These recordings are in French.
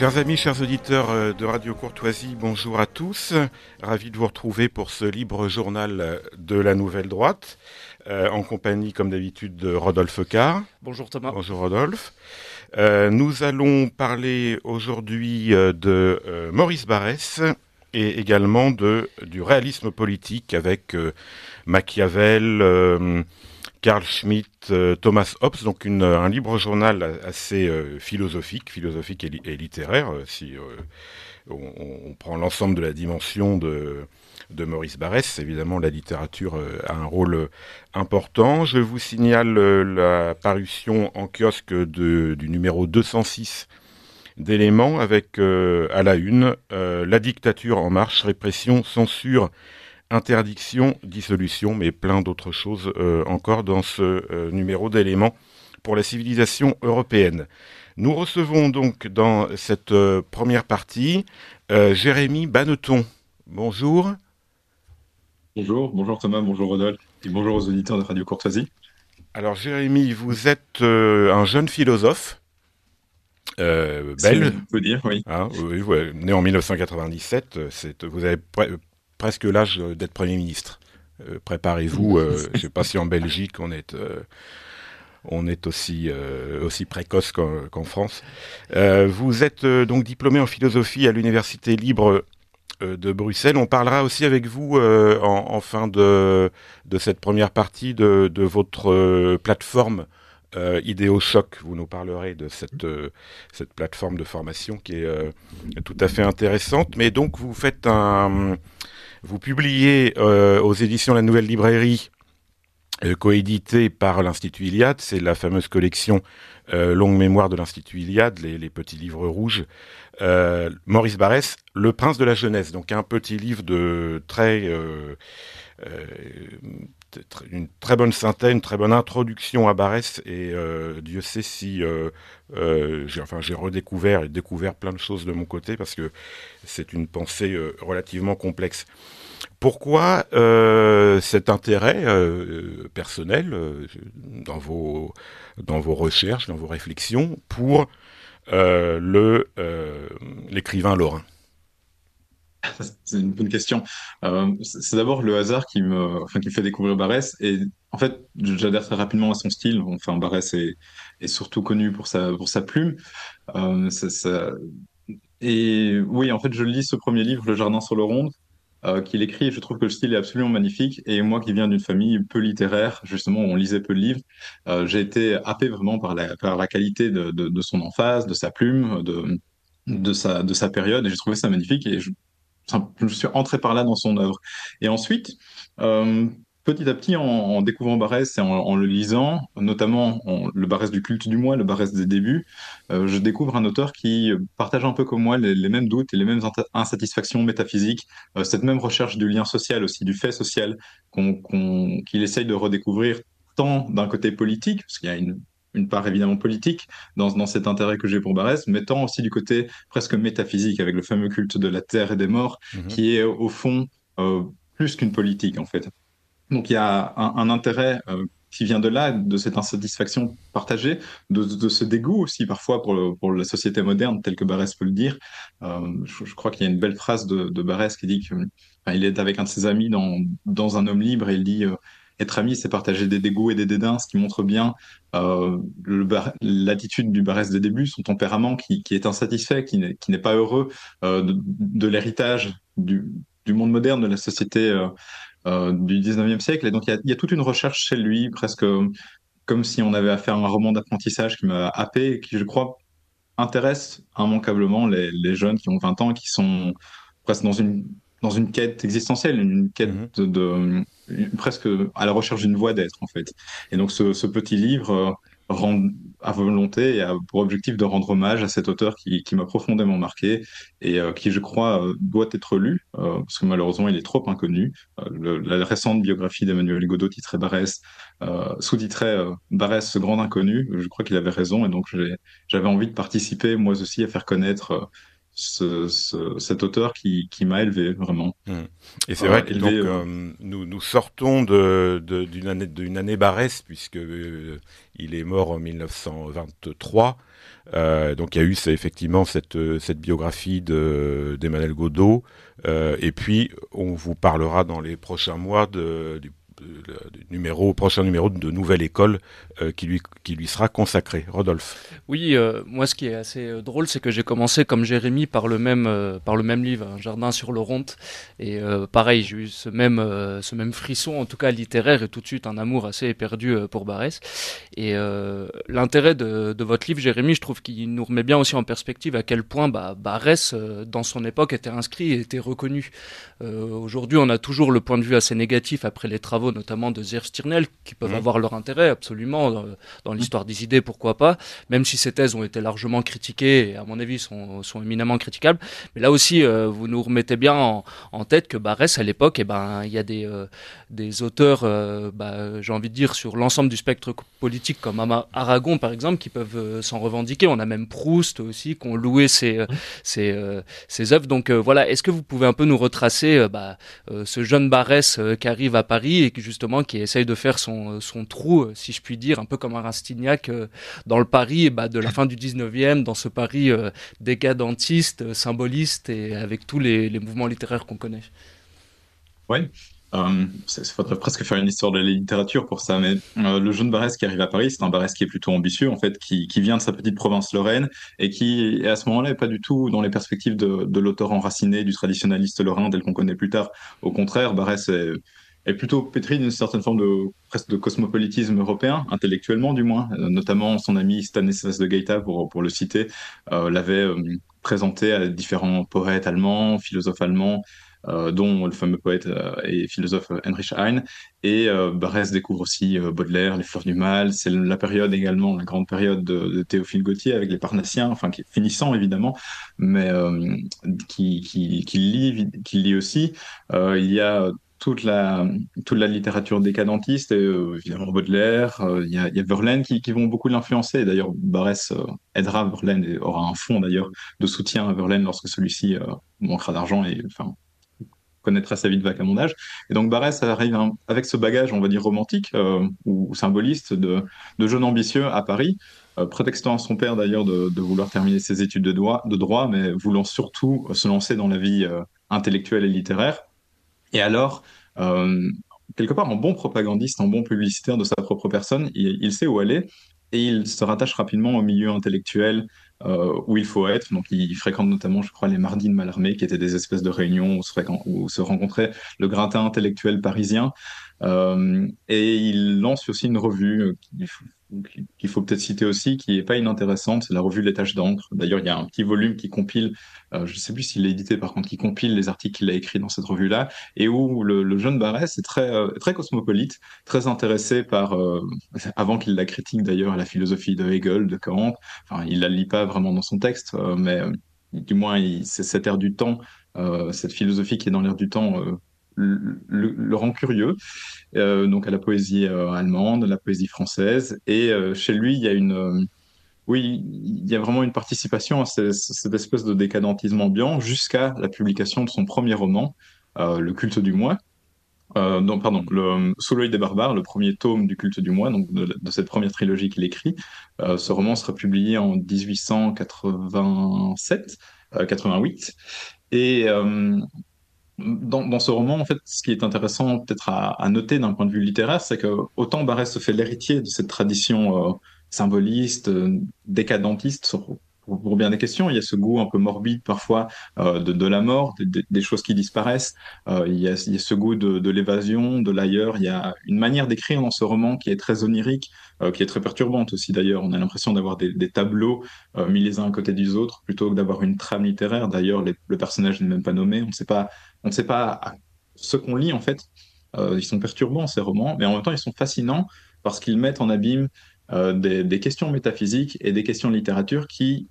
Chers amis, chers auditeurs euh, de Radio Courtoisie, bonjour à tous. Ravi de vous retrouver pour ce libre journal de la Nouvelle Droite, euh, en compagnie, comme d'habitude, de Rodolphe Carr. Bonjour Thomas. Bonjour Rodolphe. Euh, nous allons parler aujourd'hui de Maurice Barrès et également de, du réalisme politique avec Machiavel, Carl Schmitt, euh, Thomas Hobbes, donc une, un libre journal assez euh, philosophique, philosophique et, littéraire, euh, si on, prend l'ensemble de la dimension de, Maurice Barrès. Évidemment, la littérature a un rôle important. Je vous signale la parution en kiosque du numéro 206 d'éléments avec à la une la dictature en marche, répression, censure interdiction, dissolution, mais plein d'autres choses euh, encore dans ce euh, numéro d'éléments pour la civilisation européenne. Nous recevons donc dans cette euh, première partie Jérémy Banneton. Bonjour. Bonjour, bonjour Thomas, bonjour Rodolphe et bonjour aux auditeurs de Radio Courtoisie. Alors Jérémy, vous êtes un jeune philosophe. Belge. On peut dire, oui. Hein, oui, né en 1997. Vous avez presque l'âge d'être Premier ministre. Euh, préparez-vous, euh, je ne sais pas si en Belgique on est, euh, on est aussi, aussi précoce qu'en France. vous êtes donc diplômé en philosophie à l'Université libre de Bruxelles. On parlera aussi avec vous en, fin de, de cette première partie de, de votre plateforme euh, Idéochoc, vous nous parlerez de cette, cette plateforme de formation qui est tout à fait intéressante. Mais donc vous faites un, vous publiez euh, aux éditions La Nouvelle Librairie, euh, coédité par l'Institut Iliade, c'est la fameuse collection euh, Longue Mémoire de l'Institut Iliade, les, petits livres rouges. Maurice Barrès, Le Prince de la Jeunesse, donc un petit livre de très une très bonne synthèse, une très bonne introduction à Barès et Dieu sait si j'ai enfin j'ai redécouvert et découvert plein de choses de mon côté parce que c'est une pensée relativement complexe. Pourquoi euh, cet intérêt euh, personnel euh, dans vos dans vos recherches, dans vos réflexions pour le l'écrivain lorrain C'est une bonne question. c'est d'abord le hasard qui me, enfin, qui fait découvrir Barès. Et en fait, j'adhère très rapidement à son style. Enfin, Barès est, est surtout connu pour sa, pour sa plume. Et oui, en fait, je lis ce premier livre, Le Jardin sur le Ronde, euh, qu'il écrit. Je trouve que le style est absolument magnifique. Et moi qui viens d'une famille peu littéraire, justement, on lisait peu de livres, euh, j'ai été happé vraiment par la, par la qualité de, de, de, son emphase, de sa plume, de, de, sa, de sa période. Et j'ai trouvé ça magnifique. Et je, je suis entré par là dans son œuvre. Et ensuite, euh, petit à petit, en, découvrant Barès et en, le lisant, notamment le Barès du culte du moi, le Barès des débuts, euh, je découvre un auteur qui partage un peu comme moi les, mêmes doutes et les mêmes insatisfactions métaphysiques, euh, cette même recherche du lien social aussi, du fait social, qu'il essaye de redécouvrir tant d'un côté politique, parce qu'il y a une, part évidemment politique dans, cet intérêt que j'ai pour Barès, mais tant aussi du côté presque métaphysique, avec le fameux culte de la terre et des morts, mm-hmm. qui est au fond euh, plus qu'une politique en fait. Donc il y a un, intérêt euh, qui vient de là, de cette insatisfaction partagée, de, ce dégoût aussi parfois pour, pour, la société moderne, tel que Barès peut le dire. Euh, je, crois qu'il y a une belle phrase de, de qui dit qu'il est avec un de ses amis dans, un homme libre et il dit euh, être ami, c'est partager des dégoûts et des dédains, ce qui montre bien euh, l'attitude du Barès des débuts, son tempérament qui, est insatisfait, qui n'est pas heureux euh, de, l'héritage du, monde moderne, de la société euh, du 19e siècle. Et donc, il y, a, y, a, toute une recherche chez lui, presque comme si on avait affaire à un roman d'apprentissage qui m'a happé et qui, je crois, intéresse immanquablement les, les, jeunes qui ont 20 ans, qui sont presque dans une, dans une quête existentielle, une quête mm-hmm. de, presque à la recherche d'une voie d'être, en fait. Et donc, ce, ce petit livre euh, à volonté et pour objectif de rendre hommage à cet auteur qui, qui m'a profondément marqué et euh, qui, je crois, euh, doit être lu, euh, parce que malheureusement, il est trop inconnu. la récente biographie d'Emmanuel Godot, titrée Barès, sous-titrée Barès, ce grand inconnu, je crois qu'il avait raison, et donc j'avais envie de participer, moi aussi, à faire connaître cet auteur qui, qui m'a élevé vraiment. Mmh. Et c'est vrai que donc, euh, nous, nous sortons de, d'une année d'une année Barès puisque il est mort en 1923. Euh, donc il y a eu effectivement cette, cette biographie de, d'Emmanuel Godot. Euh, et puis on vous parlera dans les prochains mois de, du numéro, prochain numéro de Nouvelle École euh, qui, lui, qui lui sera consacré. Rodolphe. Oui, euh, moi ce qui est assez euh, drôle, c'est que j'ai commencé comme Jérémy par le même, par le même livre, Un jardin sur l'Oronte. Et pareil, j'ai eu ce même, ce même frisson, en tout cas littéraire, et tout de suite un amour assez éperdu pour Barès. Et l'intérêt de, de, votre livre, Jérémy, je trouve qu'il nous remet bien aussi en perspective à quel point bah, Barès, dans son époque, était inscrit et était reconnu. Aujourd'hui, on a toujours le point de vue assez négatif après les travaux notamment de Zerf Stirnel, qui peuvent mmh. avoir leur intérêt absolument dans, dans l'histoire des idées, pourquoi pas, même si ces thèses ont été largement critiquées et à mon avis sont, sont éminemment critiquables. Mais là aussi, euh, vous nous remettez bien en, en tête que Barès à l'époque, eh ben il y a des euh, des auteurs, euh, bah, j'ai envie de dire sur l'ensemble du spectre politique comme Aragon par exemple, qui peuvent s'en revendiquer. On a même Proust aussi, qui ont loué ses ses, ses œuvres. Donc voilà, est-ce que vous pouvez un peu nous retracer bah, ce jeune Barès qui arrive à Paris et qui justement qui essaye de faire son, son trou, euh, si je puis dire, un peu comme un Rastignac euh, dans le Paris bah, de la fin du 19e, dans ce Paris euh, décadentiste, symboliste et avec tous les, mouvements littéraires qu'on connaît. Oui, il faudrait presque faire une histoire de la littérature pour ça, mais le jeune Barès qui arrive à Paris, c'est un Barès qui est plutôt ambitieux, en fait, qui, qui vient de sa petite province lorraine et qui, à ce moment-là, n'est pas du tout dans les perspectives de, de l'auteur enraciné, du traditionnaliste lorrain tel qu'on connaît plus tard. Au contraire, Barès est, est plutôt pétri d'une certaine forme de presque de cosmopolitisme européen, intellectuellement du moins. Euh, notamment son ami Stanislas de Gaeta, pour, pour le citer, euh, l'avait euh, présenté à différents poètes allemands, philosophes allemands, dont le fameux poète et philosophe Heinrich Heine. Et Barès découvre aussi Baudelaire, Les Fleurs du Mal. C'est la période également, la grande période de, Théophile Gautier avec les Parnassiens, enfin qui est finissant évidemment, mais qui, qui, qui, lit, qui lit aussi. il y a toute la, toute la littérature décadentiste, et, euh, évidemment Baudelaire, euh, il y, a, Verlaine qui, vont beaucoup l'influencer. D'ailleurs, Barès euh, aidera Verlaine et aura un fonds d'ailleurs de soutien à Verlaine lorsque celui-ci manquera d'argent et connaîtra sa vie de âge. Et donc Barès arrive avec ce bagage, on va dire romantique ou, symboliste de, de jeune ambitieux à Paris, prétextant à son père d'ailleurs de, de, vouloir terminer ses études de droit, de droit, mais voulant surtout se lancer dans la vie intellectuelle et littéraire. Et alors, euh, quelque part, en bon propagandiste, en bon publicitaire de sa propre personne, il, sait où aller et il se rattache rapidement au milieu intellectuel euh, où il faut être. Donc, il, fréquente notamment, je crois, les mardis de Mallarmé, qui étaient des espèces de réunions où se, où se rencontrait le gratin intellectuel parisien. Euh, et il lance aussi une revue qui qu'il faut peut-être citer aussi, qui est pas inintéressante, c'est la revue Les Tâches d'encre. D'ailleurs, il y a un petit volume qui compile, euh, je ne sais plus s'il est édité par contre, qui compile les articles qu'il a écrits dans cette revue-là, et où le, jeune Barès est très, euh, cosmopolite, très intéressé par, euh, avant qu'il la critique d'ailleurs, la philosophie de Hegel, de Kant. Enfin, il la lit pas vraiment dans son texte, mais du moins, c'est cet air du temps, cette philosophie qui est dans l'air du temps le, rend curieux, euh, donc à la poésie euh, allemande, à la poésie française. Et euh, chez lui, il y a une, oui, il y a vraiment une participation à cette, espèce de décadentisme ambiant jusqu'à la publication de son premier roman, Le culte du moi. non, pardon, le, Sous l'œil des barbares, le premier tome du culte du moi, donc de, cette première trilogie qu'il écrit. ce roman sera publié en 1887, 88. Et dans, ce roman, en fait, ce qui est intéressant peut-être à, noter d'un point de vue littéraire, c'est que autant Barès se fait l'héritier de cette tradition euh, symboliste, euh, décadentiste, pour, bien des questions. Il y a ce goût un peu morbide parfois euh, de, la mort, des choses qui disparaissent. il, y a, ce goût de, l'évasion, de l'ailleurs. Il y a une manière d'écrire dans ce roman qui est très onirique, qui est très perturbante aussi d'ailleurs. On a l'impression d'avoir des, tableaux mis les uns à côté des autres plutôt que d'avoir une trame littéraire. D'ailleurs, le personnage n'est même pas nommé. On ne sait pas on ne sait pas ce qu'on lit en fait. Euh, ils sont perturbants ces romans, mais en même temps ils sont fascinants parce qu'ils mettent en abîme euh, des, questions métaphysiques et des questions de littérature qui,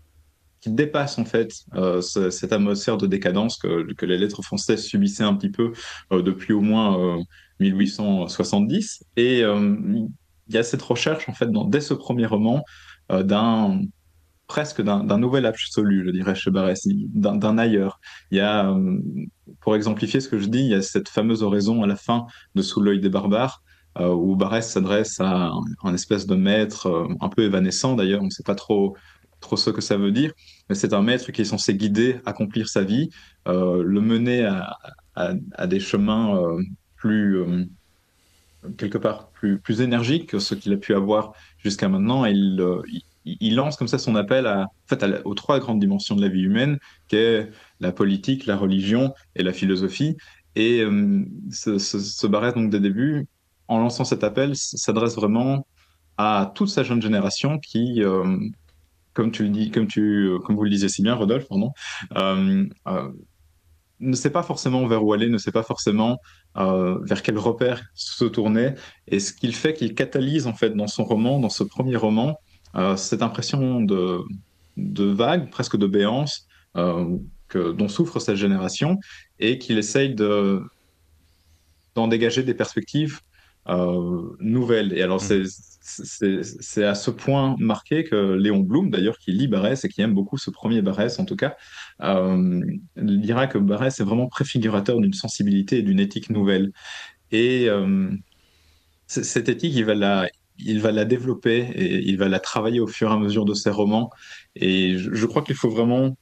dépassent en fait euh, cette atmosphère de décadence que, que, les lettres françaises subissaient un petit peu depuis au moins 1870. Et il y a cette recherche en fait dans, dès ce premier roman d'un presque d'un nouvel absolu, je dirais, chez Barès, d'un ailleurs. Il y a, euh, pour exemplifier ce que je dis, il y a cette fameuse oraison à la fin de Sous l'œil des barbares, euh, où Barès s'adresse à un, espèce de maître, euh, un peu évanescent d'ailleurs, on ne sait pas trop, trop ce que ça veut dire, mais c'est un maître qui est censé guider, accomplir sa vie, le mener à, des chemins plus quelque part plus, plus énergiques que ce qu'il a pu avoir jusqu'à maintenant. Lance comme ça son appel aux trois grandes dimensions de la vie humaine, qui est la politique, la religion et la philosophie. Et euh, ce, ce, donc des débuts, en lançant cet appel, s'adresse vraiment à toute sa jeune génération qui, euh, comme tu le dis, tu, comme vous le disiez si bien, Rodolphe, pardon, euh, ne sait pas forcément vers où aller, ne sait pas forcément vers quel repère se tourner. Et ce qu'il fait, qu'il catalyse en fait dans son roman, dans ce premier roman, euh, cette impression de, de vague, presque de béance, euh, que, dont souffre cette génération, et qu'il essaye de, d'en dégager des perspectives euh, nouvelles. Et alors, mmh. c'est, c'est, à ce point marqué que Léon Blum, d'ailleurs, qui lit Barès et qui aime beaucoup ce premier Barès, en tout cas, euh, dira que Barès est vraiment préfigurateur d'une sensibilité et d'une éthique nouvelle. Et cette éthique, il va la, il va la développer et il va la travailler au fur et à mesure de ses romans. Et je, crois qu'il faut vraiment,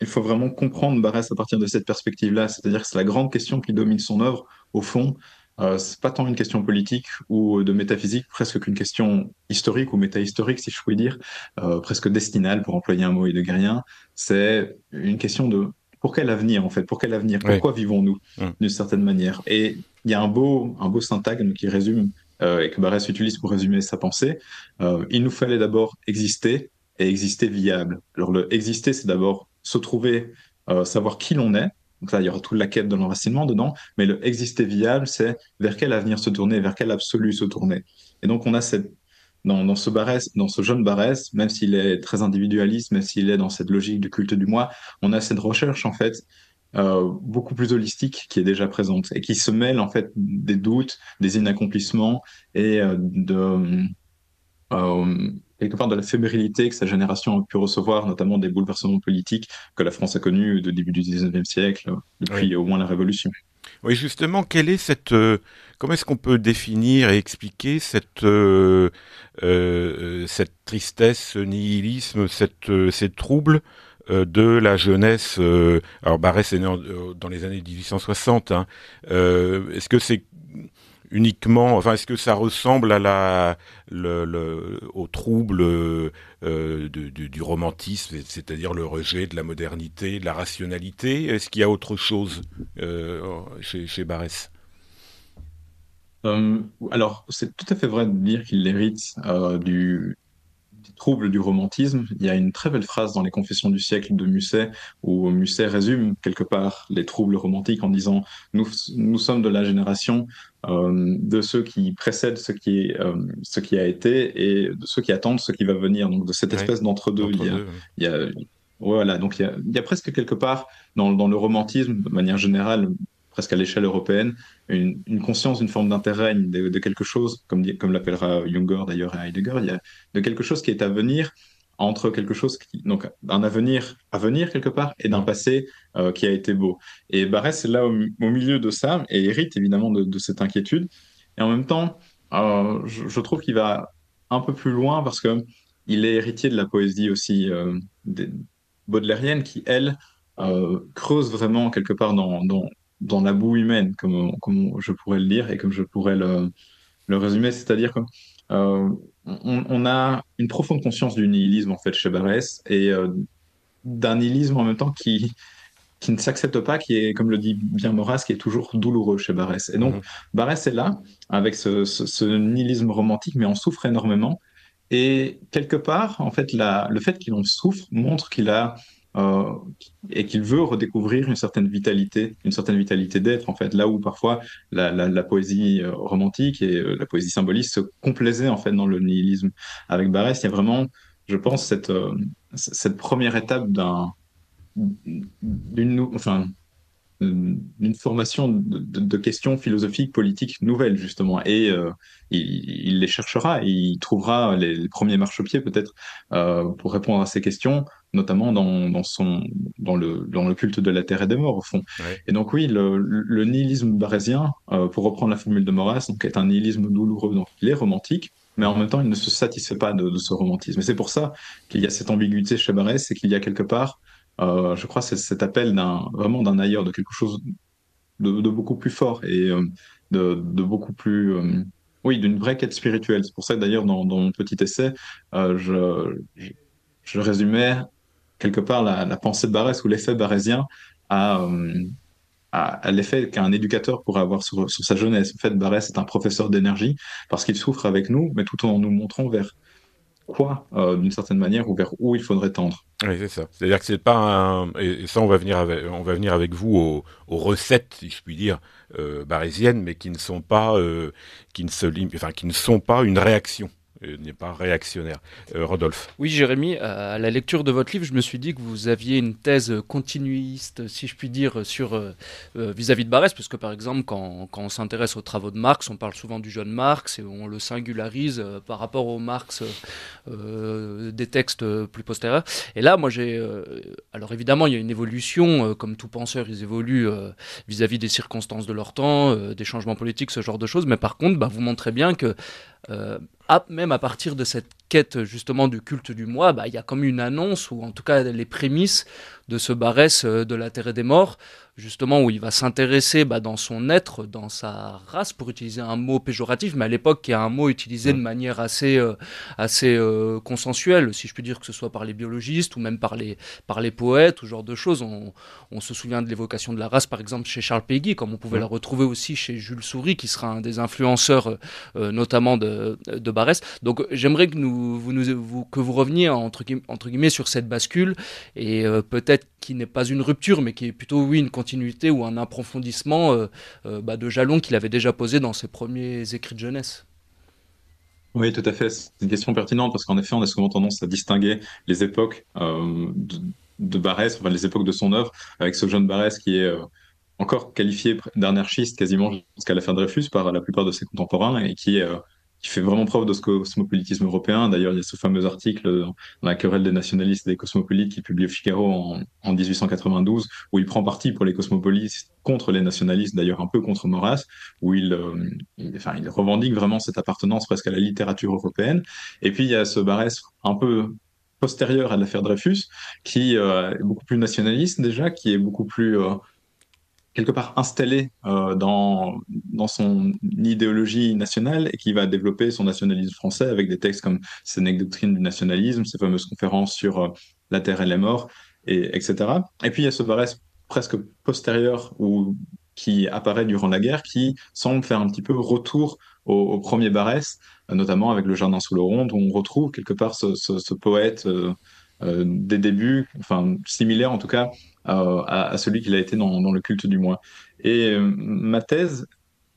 il faut vraiment comprendre Barès à partir de cette perspective-là. C'est-à-dire que c'est la grande question qui domine son œuvre, au fond. Euh, c'est pas tant une question politique ou de métaphysique, presque qu'une question historique ou métahistorique, si je puis dire, euh, presque destinale, pour employer un mot heideggérien. C'est une question de pour quel avenir, en fait Pour quel avenir Pourquoi vivons-nous, d'une certaine manière? Et il y a un beau, un beau syntagme qui résume et que Barès utilise pour résumer sa pensée, euh, il nous fallait d'abord exister et exister viable. Alors le exister, c'est d'abord se trouver, euh, savoir qui l'on est. Donc là, il y aura toute la quête de l'enracinement dedans, mais le exister viable, c'est vers quel avenir se tourner, vers quel absolu se tourner. Et donc on a cette dans, dans, ce Barès, dans ce jeune Barès, même s'il est très individualiste, même s'il est dans cette logique du culte du moi, on a cette recherche en fait euh, beaucoup plus holistique qui est déjà présente et qui se mêle en fait des doutes, des inaccomplissements et euh, de euh, quelque part de la fébrilité que sa génération a pu recevoir, notamment des bouleversements politiques que la France a connus de début du 19e siècle, depuis au moins la Révolution. Oui, justement, quelle est cette, comment est-ce qu'on peut définir et expliquer cette, cette tristesse, ce nihilisme, cette, ces troubles de la jeunesse. Euh, alors Barès est né euh, dans les années 1860. Hein, est-ce que c'est uniquement, enfin, est-ce que ça ressemble au trouble du, romantisme, c'est-à-dire le rejet de la modernité, de la rationalité? Est-ce qu'il y a autre chose chez, chez Barès alors, c'est tout à fait vrai de dire qu'il hérite du, trouble du romantisme. Il y a une très belle phrase dans les Confessions du siècle de Musset où Musset résume quelque part les troubles romantiques en disant nous, nous sommes de la génération euh, de ceux qui précèdent ce qui, euh, ce qui a été et de ceux qui attendent ce qui va venir. Donc de cette espèce d'entre-deux. Il, il, y a, voilà, donc il y a, il y a presque quelque part dans, dans le romantisme, de manière générale, presque à l'échelle européenne, une, conscience d'une forme d'intérêt, de, quelque chose, comme, comme l'appellera Junger d'ailleurs à Heidegger, il y a de quelque chose qui est à venir entre quelque chose qui, donc un avenir à venir quelque part et d'un passé euh, qui a été beau. Et Barès est là au, milieu de ça et hérite évidemment de, cette inquiétude. Et en même temps, euh, je, trouve qu'il va un peu plus loin parce que il est héritier de la poésie aussi euh, baudelairienne qui, elle, creuse vraiment quelque part dans, dans, dans la boue humaine, comme, comme je pourrais le dire et comme je pourrais le, le résumer. C'est-à-dire qu'on euh, on, a une profonde conscience du nihilisme en fait chez Barès et euh, d'un nihilisme en même temps qui qui ne s'accepte pas, qui est, comme le dit bien Maurras, qui est toujours douloureux chez Barès. Et donc, mhm. Barès est là, avec ce, ce, nihilisme romantique, mais on souffre énormément. Et quelque part, en fait, la, le fait qu'il en souffre montre qu'il a euh, et qu'il veut redécouvrir une certaine vitalité, une certaine vitalité d'être en fait, là où parfois la, poésie euh, romantique et euh, la poésie symboliste se complaisaient en fait dans le nihilisme. Avec Barès, il y a vraiment, je pense, cette, première étape d'un, d'une, enfin, d'une formation de, questions philosophiques, politiques nouvelles, justement. Et euh, il, les cherchera, il trouvera les, premiers marchepieds, peut-être, euh, pour répondre à ces questions, notamment dans, dans, son, dans, le, dans le culte de la terre et des morts, au fond. Et donc, oui, le, le nihilisme barésien, euh, pour reprendre la formule de Maurras, donc, est un nihilisme douloureux, donc il est romantique, mais en même temps, il ne se satisfait pas de, de ce romantisme. Et c'est pour ça qu'il y a cette ambiguïté chez Barès, c'est qu'il y a quelque part euh, je crois, c'est cet appel d'un vraiment d'un ailleurs, de quelque chose de, beaucoup plus fort et euh, de, beaucoup plus, euh, oui, d'une vraie quête spirituelle. C'est pour ça d'ailleurs, dans, mon petit essai, je, je, résumais quelque part la, pensée de Barès ou l'effet barésien à, à, l'effet qu'un éducateur pourrait avoir sur, sur, sa jeunesse. En fait, Barès est un professeur d'énergie parce qu'il souffre avec nous, mais tout en nous montrant vers quoi, euh, d'une certaine manière, ou vers où il faudrait tendre. Oui, c'est ça. C'est-à-dire que c'est pas un... Et ça, on va venir avec, on va venir avec vous aux, recettes, si je puis dire, euh, barésiennes, mais qui ne sont pas, euh, qui ne se enfin, qui ne sont pas une réaction n'est pas réactionnaire. Euh, Rodolphe. Oui, Jérémy, à la lecture de votre livre, je me suis dit que vous aviez une thèse continuiste, si je puis dire, euh, euh, vis-à-vis de Barès, parce que par exemple, quand, quand on s'intéresse aux travaux de Marx, on parle souvent du jeune Marx et on le singularise par rapport au Marx des textes plus postérieurs. Et là, moi, j'ai. alors évidemment, il y a une évolution, comme tout penseur, ils évoluent vis-à-vis des circonstances de leur temps, des changements politiques, ce genre de choses. Mais par contre, bah, vous montrez bien que même à partir de cette quête justement du culte du moi, bah, il y a comme une annonce, ou en tout cas les prémices de ce Barès euh, de la Terre et des Morts, justement où il va s'intéresser bah, dans son être, dans sa race, pour utiliser un mot péjoratif, mais à l'époque qui est un mot utilisé de manière assez, euh, assez euh, consensuelle, si je puis dire que ce soit par les biologistes ou même par les, par les poètes, ou ce genre de choses. On, on se souvient de l'évocation de la race, par exemple, chez Charles Péguy, comme on pouvait la retrouver aussi chez Jules Souris, qui sera un des influenceurs notamment de, de Barès. Donc j'aimerais que, nous, que vous reveniez entre, guillemets sur cette bascule et peut-être qui n'est pas une rupture, mais qui est plutôt oui une continuité ou un approfondissement euh, euh, bah, de jalons qu'il avait déjà posé dans ses premiers écrits de jeunesse. Oui, tout à fait. C'est une question pertinente parce qu'en effet, on a souvent tendance à distinguer les époques euh, de, de, Barès, enfin les époques de son œuvre, avec ce jeune Barès qui est encore qualifié d'anarchiste quasiment jusqu'à la fin de Dreyfus par la plupart de ses contemporains et qui est qui fait vraiment preuve de ce cosmopolitisme européen. D'ailleurs, il y a ce fameux article dans la querelle des nationalistes et des cosmopolites qui publie Figaro en, en 1892, où il prend parti pour les cosmopolites contre les nationalistes, d'ailleurs un peu contre Maurras, où il, euh, enfin, il revendique vraiment cette appartenance presque à la littérature européenne. Et puis, il y a ce Barès un peu postérieur à l'affaire Dreyfus, qui euh, est beaucoup plus nationaliste déjà, qui est beaucoup plus euh, quelque part installé euh, dans, dans son idéologie nationale et qui va développer son nationalisme français avec des textes comme Sénèque Doctrine du nationalisme, ses fameuses conférences sur euh, la terre et les morts, et, etc. Et puis il y a ce Barès presque postérieur ou qui apparaît durant la guerre, qui semble faire un petit peu retour au, premier Barès, notamment avec le Jardin sous le rond, où on retrouve quelque part ce, poète euh, des débuts, enfin similaire en tout cas euh, à, celui qu'il a été dans, le culte du moi. Et euh, ma thèse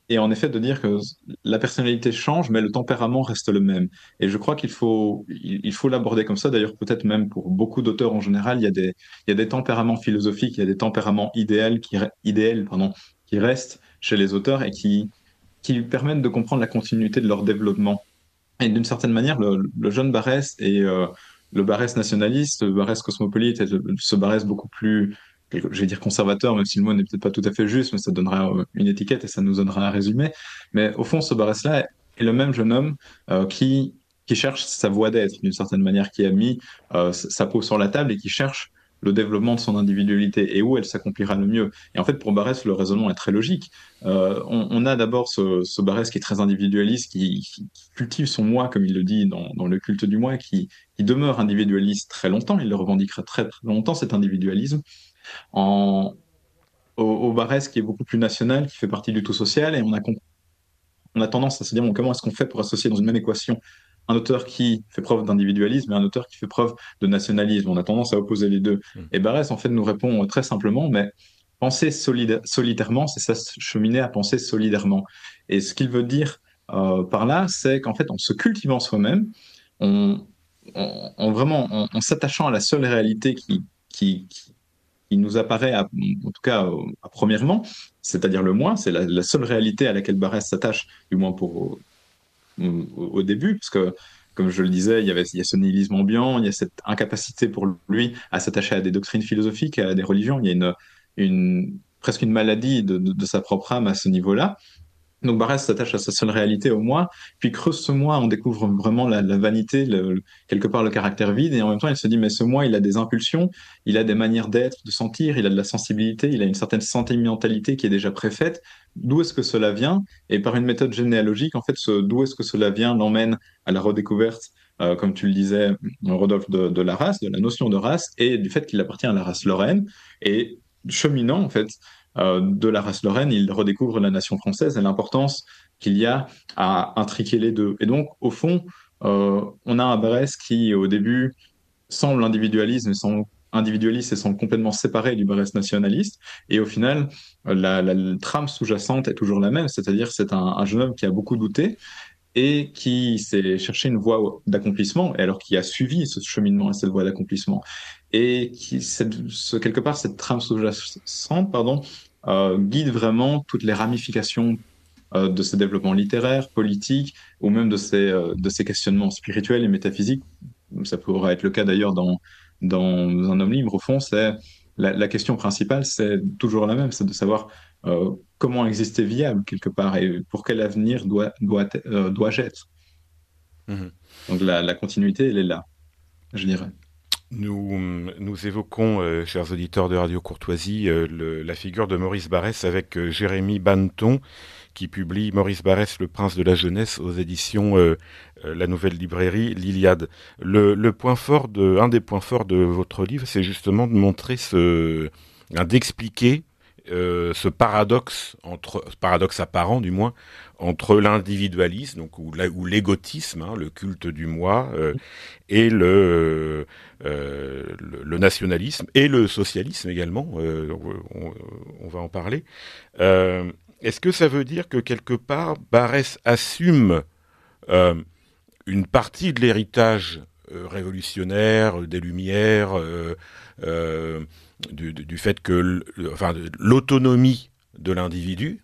est en effet de dire que la personnalité change, mais le tempérament reste le même. Et je crois qu'il faut, il, faut l'aborder comme ça. D'ailleurs, peut-être même pour beaucoup d'auteurs en général, il y, a des, il y a des tempéraments philosophiques, il y a des tempéraments idéaux qui, pardon, qui restent chez les auteurs et qui, qui permettent de comprendre la continuité de leur développement. Et d'une certaine manière, le, jeune Barès est, le Barès nationaliste, le Barès cosmopolite, ce Barès beaucoup plus, je vais dire conservateur, même si le mot n'est peut-être pas tout à fait juste, mais ça donnera euh, une étiquette et ça nous donnera un résumé. Mais au fond, ce Barès-là est le même jeune homme euh, qui, qui cherche sa voie d'être, d'une certaine manière, qui a mis euh, sa peau sur la table et qui cherche le développement de son individualité et où elle s'accomplira le mieux. Et en fait, pour Barès, le raisonnement est très logique. Euh, on, a d'abord ce, ce, Barès qui est très individualiste, qui, cultive son moi, comme il le dit dans, le culte du moi, qui, demeure individualiste très longtemps. Il le revendiquera très, longtemps, cet individualisme. Au, au, Barès qui est beaucoup plus national, qui fait partie du tout social, et on a, tendance à se dire comment est-ce qu'on fait pour associer dans une même équation un auteur qui fait preuve d'individualisme et un auteur qui fait preuve de nationalisme. On a tendance à opposer les deux. Hmm. Et Barès, en fait, nous répond très simplement, mais penser solitairement, c'est ça, cheminer à penser solidairement. Et ce qu'il veut dire euh, par là, c'est qu'en fait, en se cultivant soi-même, en, vraiment, en, s'attachant à la seule réalité qui, qui, nous apparaît, en tout cas à premièrement, c'est-à-dire le moi, c'est la, seule réalité à laquelle Barès s'attache, du moins pour au, début, parce que comme je le disais, il y, avait, a ce nihilisme ambiant, il y a cette incapacité pour lui à s'attacher à des doctrines philosophiques, à des religions. Il y a une, une presque une maladie de sa propre âme à ce niveau-là. Donc Barès s'attache à sa seule réalité au moi, puis creuse ce moi, on découvre vraiment la, vanité, quelque part le caractère vide, et en même temps il se dit mais ce moi il a des impulsions, il a des manières d'être, de sentir, il a de la sensibilité, il a une certaine sentimentalité qui est déjà préfaite. D'où est-ce que cela vient? Et par une méthode généalogique, en fait, d'où est-ce que cela vient l'emmène à la redécouverte, euh, comme tu le disais, Rodolphe, de, de, la race, de la notion de race, et du fait qu'il appartient à la race lorraine, et cheminant en fait de la race lorraine, il redécouvre la nation française et l'importance qu'il y a à intriquer les deux. Et donc, au fond, euh, on a un Barès qui, au début, semble individualiste, mais sans individualiste et semble complètement séparé du Barès nationaliste. Et au final, la, trame sous-jacente est toujours la même, c'est-à-dire c'est un, jeune homme qui a beaucoup douté et qui s'est cherché une voie d'accomplissement, alors qui a suivi ce cheminement et cette voie d'accomplissement. Et qui, quelque part, cette trame sous-jacente, pardon, euh, guide vraiment toutes les ramifications euh, de ses développements littéraires, politiques, ou même de ses, euh, de ses questionnements spirituels et métaphysiques. Ça pourrait être le cas d'ailleurs dans, dans un homme libre. Au fond, c'est la, la, question principale, c'est toujours la même, c'est de savoir euh, comment exister viable quelque part et pour quel avenir euh, dois-je être. Mmh. Donc la, la, continuité, elle est là, je dirais. Nous, nous évoquons, euh, chers auditeurs de Radio Courtoisie, euh, la figure de Maurice Barrès avec euh, Jérémy Banneton, qui publie Maurice Barrès, le prince de la jeunesse, aux éditions La Nouvelle Librairie, l'Iliade. Un des points forts de votre livre, c'est justement de montrer ce, d'expliquer euh, ce paradoxe paradoxe apparent du moins entre l'individualisme donc ou, l'égotisme hein, le culte du moi euh, et le, euh, le, nationalisme et le socialisme également on, on, va en parler. Est-ce que ça veut dire que quelque part Barès assume une partie de l'héritage révolutionnaire des Lumières du, fait que l'autonomie de l'individu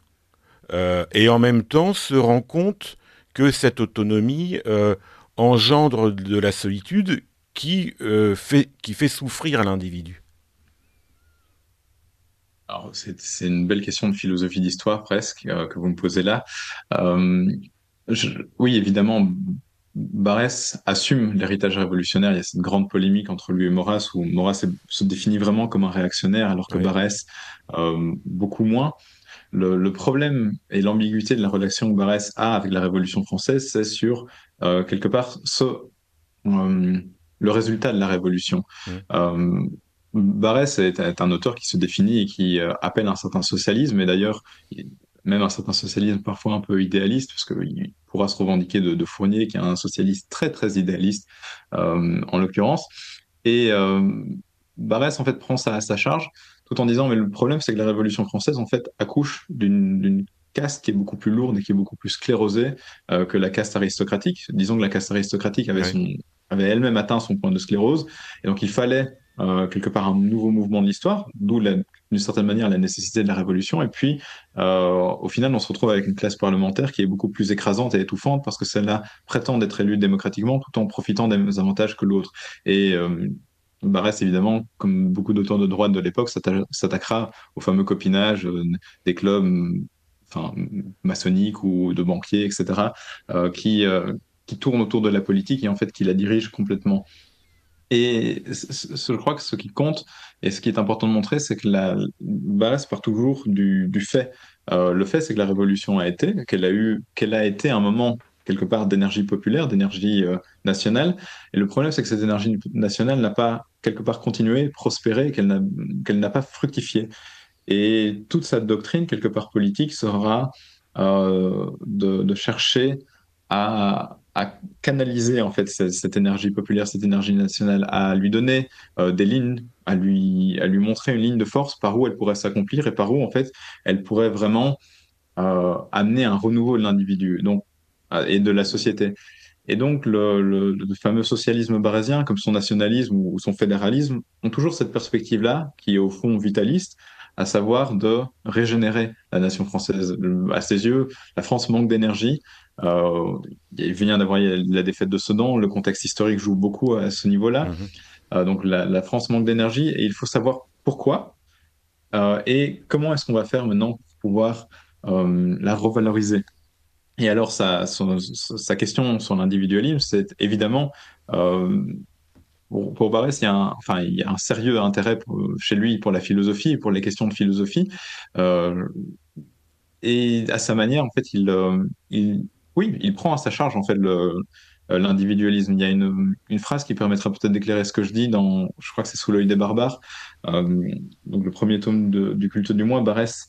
euh, et en même temps se rend compte que cette autonomie euh, engendre de la solitude qui, euh, fait, qui fait souffrir l'individu. Alors, c'est une belle question de philosophie d'histoire presque que vous me posez là. Oui, évidemment, Barès assume l'héritage révolutionnaire. Il y a cette grande polémique entre lui et Maurras, où Maurras se définit vraiment comme un réactionnaire, alors que oui. Barès, euh, beaucoup moins. Le, le problème et l'ambiguïté de la relation que Barès a avec la Révolution française, c'est sur, euh, quelque part, ce, euh, le résultat de la Révolution. Oui. Barès est, est, un auteur qui se définit et qui appelle un certain socialisme, et d'ailleurs, même un certain socialisme parfois un peu idéaliste, parce qu'il pourra se revendiquer de, de, Fournier, qui est un socialiste très très idéaliste euh, en l'occurrence. Et euh, Barès en fait prend ça à sa charge, tout en disant mais le problème c'est que la Révolution française en fait accouche d'une caste qui est beaucoup plus lourde et qui est beaucoup plus sclérosée euh, que la caste aristocratique. Disons que la caste aristocratique avait, son, avait elle-même atteint son point de sclérose, et donc il fallait euh, quelque part un nouveau mouvement de l'histoire, d'où d'une certaine manière la nécessité de la révolution. Et puis, euh, au final, on se retrouve avec une classe parlementaire qui est beaucoup plus écrasante et étouffante parce que celle-là prétend être élue démocratiquement tout en profitant des avantages que l'autre. Et euh, Barès, évidemment, comme beaucoup d'auteurs de droite de l'époque, s'attaquera au fameux copinage euh, des clubs enfin, maçonniques ou de banquiers, etc., euh, qui, qui tournent autour de la politique et en fait qui la dirigent complètement. Et je crois que ce qui compte et ce qui est important de montrer, c'est que la base part toujours du, fait. Euh, le fait, c'est que la révolution a été, qu'elle a eu, qu'elle a été un moment quelque part d'énergie populaire, d'énergie euh, nationale. Et le problème, c'est que cette énergie nationale n'a pas quelque part continué, prospéré, qu'elle n'a pas fructifié. Et toute sa doctrine, quelque part politique, sera euh, de chercher à, à canaliser en fait cette, énergie populaire, cette énergie nationale, à lui donner euh, des lignes, à lui, à lui montrer une ligne de force par où elle pourrait s'accomplir et par où en fait elle pourrait vraiment euh, amener un renouveau de l'individu euh, et de la société. Et donc, le, fameux socialisme barésien, comme son nationalisme ou son fédéralisme, ont toujours cette perspective-là, qui est au fond vitaliste, à savoir de régénérer la nation française. À ses yeux, la France manque d'énergie. Euh, il vient d'avoir la défaite de Sedan, le contexte historique joue beaucoup à ce niveau-là. Mmh. Euh, donc, la, la, France manque d'énergie et il faut savoir pourquoi euh, et comment est-ce qu'on va faire maintenant pour pouvoir la revaloriser. Et alors, sa, sa question sur l'individualisme, c'est évidemment, pour, Barès, il y, a un, enfin, il y a un sérieux intérêt chez lui pour la philosophie, pour les questions de philosophie. Euh, et à sa manière, en fait, il, euh, il, oui, il prend à sa charge, en fait, euh, l'individualisme. Il y a une, une, phrase qui permettra peut-être d'éclairer ce que je dis dans, je crois que c'est Sous l'œil des barbares, donc le premier tome du culte du moi, Barès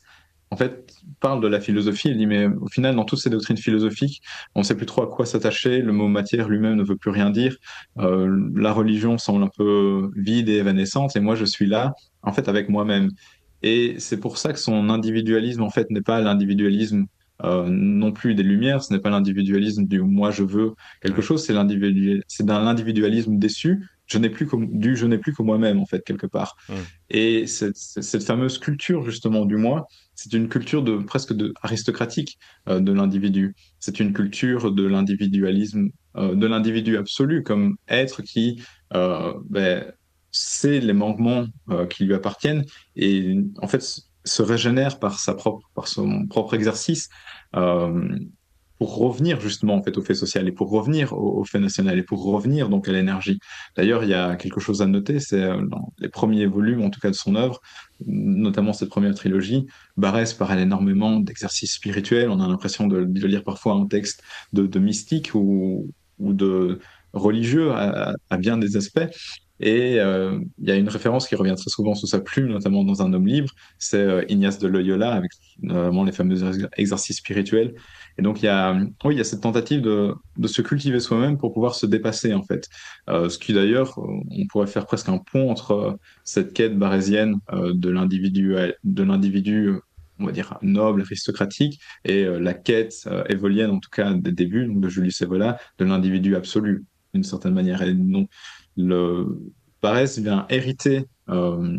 en fait, parle de la philosophie. Il dit, mais au final, dans toutes ces doctrines philosophiques, on ne sait plus trop à quoi s'attacher. Le mot matière lui-même ne veut plus rien dire. Euh, la religion semble un peu vide et évanescente. Et moi, je suis là, en fait, avec moi-même. Et c'est pour ça que son individualisme, en fait, n'est pas l'individualisme euh, non plus des Lumières. Ce n'est pas l'individualisme du moi, je veux quelque chose. C'est l'individu... c'est d'un individualisme déçu je n'ai plus que, du je n'ai plus que moi-même en fait quelque part. Mmh. Et cette, cette, fameuse culture justement du moi, c'est une culture de presque aristocratique euh, de l'individu. C'est une culture de l'individualisme, euh, de l'individu absolu comme être qui euh, ben, sait les manquements qui lui appartiennent et en fait se régénère par sa propre par son propre exercice pour revenir justement en fait au fait social et pour revenir au, fait national et pour revenir donc à l'énergie. D'ailleurs, il y a quelque chose à noter, c'est euh, dans les premiers volumes en tout cas de son œuvre, notamment cette première trilogie, Barès parle énormément d'exercices spirituels. On a l'impression de, de, lire parfois un texte de, mystique ou, de religieux à, à, bien des aspects. Et euh, il y a une référence qui revient très souvent sous sa plume, notamment dans un homme libre, c'est euh, Ignace de Loyola, avec notamment les fameux exercices spirituels. Et donc il y a, oui, il y a cette tentative de, de se cultiver soi-même pour pouvoir se dépasser en fait. Euh, ce qui d'ailleurs, on pourrait faire presque un pont entre cette quête barésienne euh, de l'individu, de l'individu, on va dire noble, aristocratique, et euh, la quête euh, évolienne en tout cas des débuts, donc de Julius Evola, de l'individu absolu d'une certaine manière. Et donc le Barès vient hériter euh,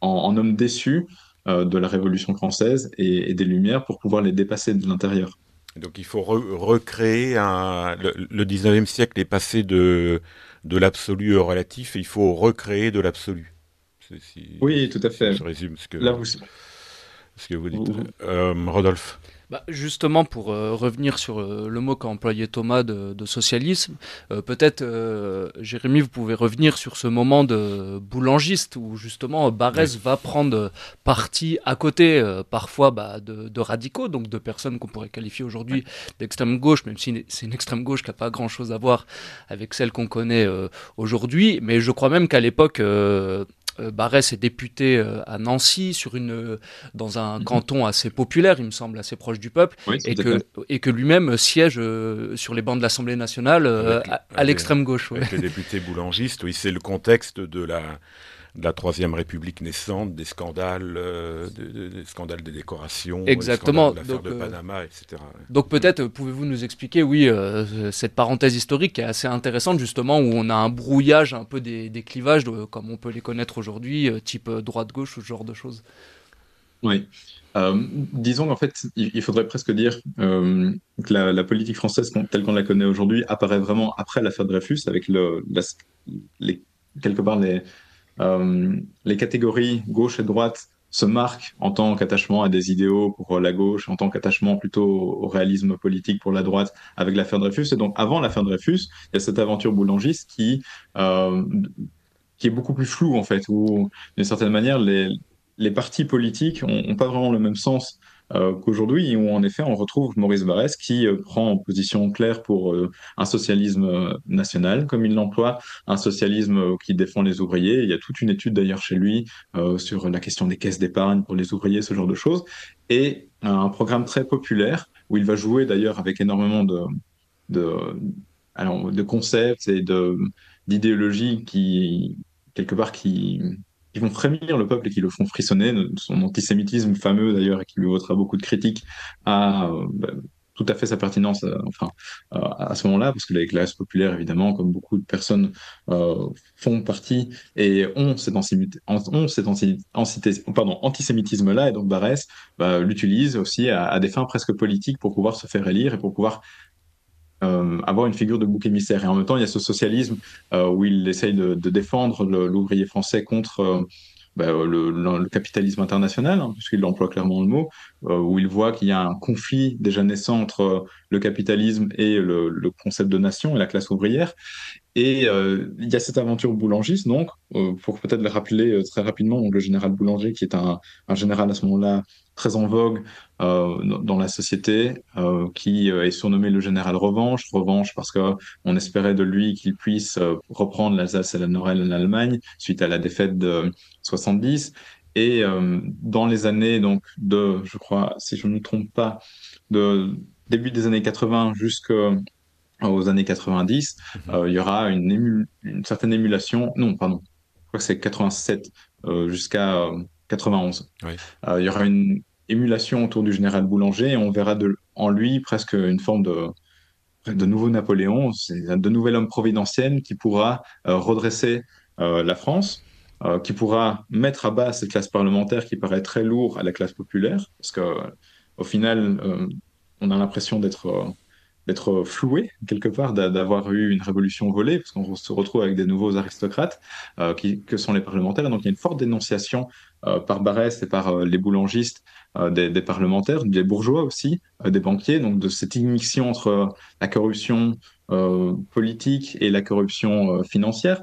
en, en, homme déçu euh, de la Révolution française et, et, des Lumières pour pouvoir les dépasser de l'intérieur. Donc il faut re recréer un... le, le 19e siècle est passé de, de l'absolu au relatif et il faut recréer de l'absolu. Si, oui, tout à fait. Je résume ce que, Là, vous... ce que vous dites. Vous... Euh, Rodolphe bah, justement, pour euh, revenir sur euh, le mot qu'a employé Thomas de, de socialisme, euh, peut-être, euh, Jérémy, vous pouvez revenir sur ce moment de boulangiste où justement Barès oui. va prendre parti à côté, euh, parfois bah, de, de, radicaux, donc de personnes qu'on pourrait qualifier aujourd'hui d'extrême gauche, même si c'est une extrême gauche qui n'a pas grand-chose à voir avec celle qu'on connaît euh, aujourd'hui. Mais je crois même qu'à l'époque, euh, Barès est député euh, à Nancy sur une euh, dans un mmh. canton assez populaire, il me semble assez proche du peuple, oui, et, que, et que lui-même siège sur les bancs de l'Assemblée nationale avec, à, à l'extrême gauche. Ouais. Avec le député boulangiste, oui, c'est le contexte de la de la troisième République naissante, des scandales, euh, des, des, scandales des décorations, exactement, de l'affaire de Panama, etc. Donc peut-être pouvez-vous nous expliquer, oui, euh, cette parenthèse historique qui est assez intéressante justement, où on a un brouillage un peu des, des clivages, de, comme on peut les connaître aujourd'hui, euh, type droite-gauche ou ce genre de choses. Oui. Euh, disons qu'en fait, il, faudrait presque dire euh, que la, la, politique française telle qu'on la connaît aujourd'hui apparaît vraiment après l'affaire Dreyfus, avec le, la, les, quelque part les, euh, les catégories gauche et droite se marquent en tant qu'attachement à des idéaux pour la gauche, en tant qu'attachement plutôt au réalisme politique pour la droite avec l'affaire Dreyfus. Et donc, avant l'affaire Dreyfus, il y a cette aventure boulangiste qui, euh, qui est beaucoup plus floue, en fait, où, d'une certaine manière, les, les partis politiques n'ont pas vraiment le même sens euh, qu'aujourd'hui, où en effet on retrouve Maurice Barrès qui euh, prend position claire pour euh, un socialisme euh, national, comme il l'emploie, un socialisme euh, qui défend les ouvriers. Il y a toute une étude d'ailleurs chez lui euh, sur la question des caisses d'épargne pour les ouvriers, ce genre de choses, et un programme très populaire où il va jouer d'ailleurs avec énormément de, concepts et d'idéologies qui quelque part qui qui vont frémir le peuple et qui le font frissonner. Son antisémitisme fameux d'ailleurs, et qui lui vaudra beaucoup de critiques, a euh, bah, tout à fait sa pertinence euh, enfin, euh, à ce moment-là, parce que les classes populaires, évidemment, comme beaucoup de personnes, font partie et ont cet, pardon, antisémitisme-là, et donc Barès bah, l'utilise aussi à, des fins presque politiques pour pouvoir se faire élire et pour pouvoir euh, avoir une figure de bouc émissaire. Et en même temps, il y a ce socialisme euh, où il essaye de, défendre l'ouvrier français contre euh, bah, le, capitalisme international, hein, puisqu'il emploie clairement le mot, euh, où il voit qu'il y a un conflit déjà naissant entre le capitalisme et le concept de nation et la classe ouvrière. Et euh, il y a cette aventure boulangiste, donc, euh, pour peut-être le rappeler euh, très rapidement, le général Boulanger, qui est un, général à ce moment-là très en vogue dans la société, qui est surnommé le général Revanche. Revanche parce que on espérait de lui qu'il puisse reprendre l'Alsace et la Lorraine en Allemagne suite à la défaite de 70. Et dans les années donc de, je crois, si je ne me trompe pas, de début des années 80 jusqu'à aux années 90, mhm. euh, il y aura une, une, certaine émulation. Non, pardon, je crois que c'est 87 euh, jusqu'à 91. Euh, oui. il y aura une émulation autour du général Boulanger et on verra de, en lui presque une forme de, de nouveau Napoléon, de nouvel homme providentiel qui pourra redresser la France. qui pourra mettre à bas cette classe parlementaire qui paraît très lourde à la classe populaire, parce que au final, on a l'impression d'être d'être floué quelque part, d'avoir eu une révolution volée, parce qu'on se retrouve avec des nouveaux aristocrates euh, qui, que sont les parlementaires. Donc il y a une forte dénonciation euh, par Barès et par euh, les boulangistes des, parlementaires, des bourgeois aussi, des banquiers, donc de cette immixtion entre la corruption politique et la corruption financière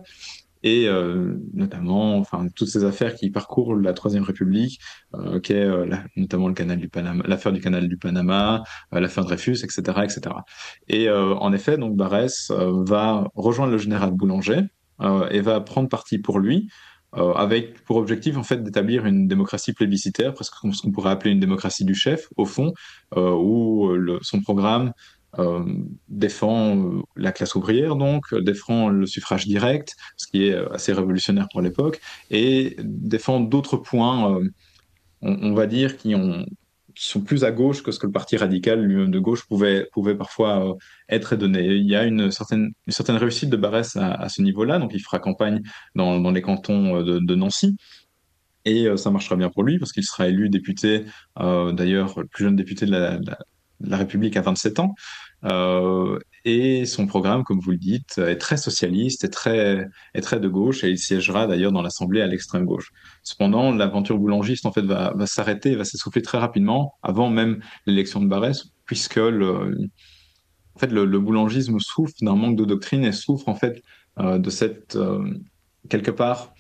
et euh, notamment enfin toutes ces affaires qui parcourent la troisième République, euh, qui est euh, notamment le canal du Panama, l'affaire du canal du Panama, euh, l'affaire Dreyfus, etc., etc. Et euh, en effet, donc Barès va rejoindre le général Boulanger et va prendre parti pour lui. avec pour objectif en fait d'établir une démocratie plébiscitaire, presque ce qu'on pourrait appeler une démocratie du chef, au fond, où le, son programme euh, défend euh, la classe ouvrière, donc défend le suffrage direct, ce qui est assez révolutionnaire pour l'époque, et défend d'autres points, euh, on, va dire, qui, ont, qui sont plus à gauche que ce que le parti radical lui-même de gauche pouvait, pouvait parfois euh, être et. Il y a une certaine, une certaine réussite de Barès à, ce niveau-là, donc il fera campagne dans, les cantons de, Nancy. Et ça marchera bien pour lui parce qu'il sera élu député, euh, d'ailleurs le plus jeune député de la République à 27 ans. Euh, et son programme, comme vous le dites, est très socialiste et très, est très de gauche, et il siégera d'ailleurs dans l'Assemblée à l'extrême gauche. Cependant, l'aventure boulangiste en fait va, va s'arrêter, va s'essouffler très rapidement, avant même l'élection de Barès, puisque le, en fait, le, boulangisme souffre d'un manque de doctrine et souffre en fait euh, de cette euh, quelque part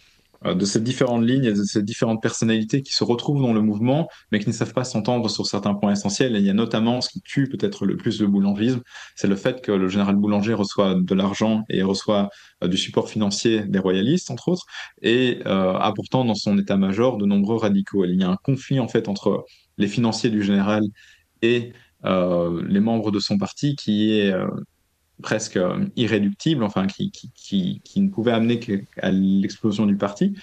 de ces différentes lignes et de ces différentes personnalités qui se retrouvent dans le mouvement, mais qui ne savent pas s'entendre sur certains points essentiels. Et il y a notamment ce qui tue peut-être le plus le boulangisme, c'est le fait que le général Boulanger reçoit de l'argent et reçoit euh, du support financier des royalistes, entre autres, et euh, apportant dans son état-major de nombreux radicaux. il y a un conflit en fait entre les financiers du général et euh, les membres de son parti qui est euh, presque euh, irréductible, enfin qui, qui, qui, ne pouvait amener qu'à l'explosion du parti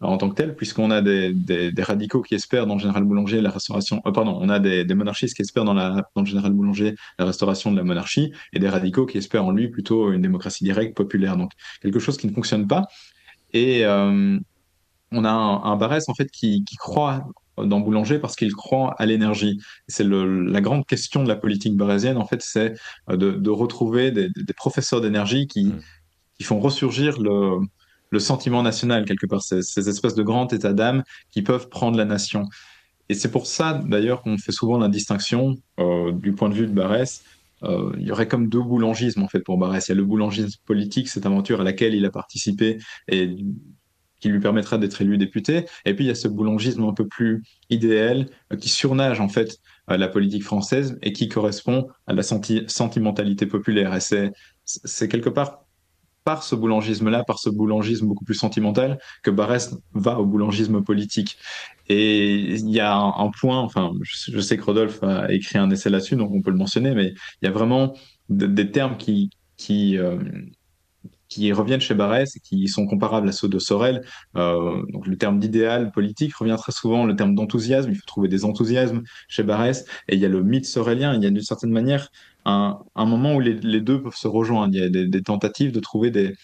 en tant que tel, puisqu'on a des, des, radicaux qui espèrent dans le général Boulanger la restauration, euh, pardon, on a des, monarchistes qui espèrent dans, dans le général Boulanger la restauration de la monarchie, et des radicaux qui espèrent en lui plutôt une démocratie directe, populaire, donc quelque chose qui ne fonctionne pas. Et euh, on a un, un Barès en fait qui, qui croit dans Boulanger parce qu'il croit à l'énergie. C'est la grande question de la politique barésienne, en fait, c'est euh, de, de, retrouver des, des professeurs d'énergie qui, mmh. qui font ressurgir le, le sentiment national, quelque part, ces, ces espèces de grands états d'âme qui peuvent prendre la nation. Et c'est pour ça, d'ailleurs, qu'on fait souvent la distinction euh, du point de vue de Barès. Euh, il y aurait comme deux boulangismes, en fait, pour Barès. Il y a le boulangisme politique, cette aventure à laquelle il a participé et qui lui permettra d'être élu député. Et puis il y a ce boulangisme un peu plus idéal euh, qui surnage en fait à la politique française et qui correspond à la senti sentimentalité populaire. Et c'est quelque part par ce boulangisme-là, par ce boulangisme beaucoup plus sentimental, que Barès va au boulangisme politique. Et il y a un, point, enfin, je, je, sais que Rodolphe a écrit un essai là-dessus, donc on peut le mentionner, mais il y a vraiment des termes qui, qui, euh, qui reviennent chez Barès et qui sont comparables à ceux de Sorel. Euh, donc le terme d'idéal politique revient très souvent, le terme d'enthousiasme, il faut trouver des enthousiasmes chez Barès, et il y a le mythe sorélien, il y a d'une certaine manière un, moment où les, deux peuvent se rejoindre, il y a des, tentatives de trouver des,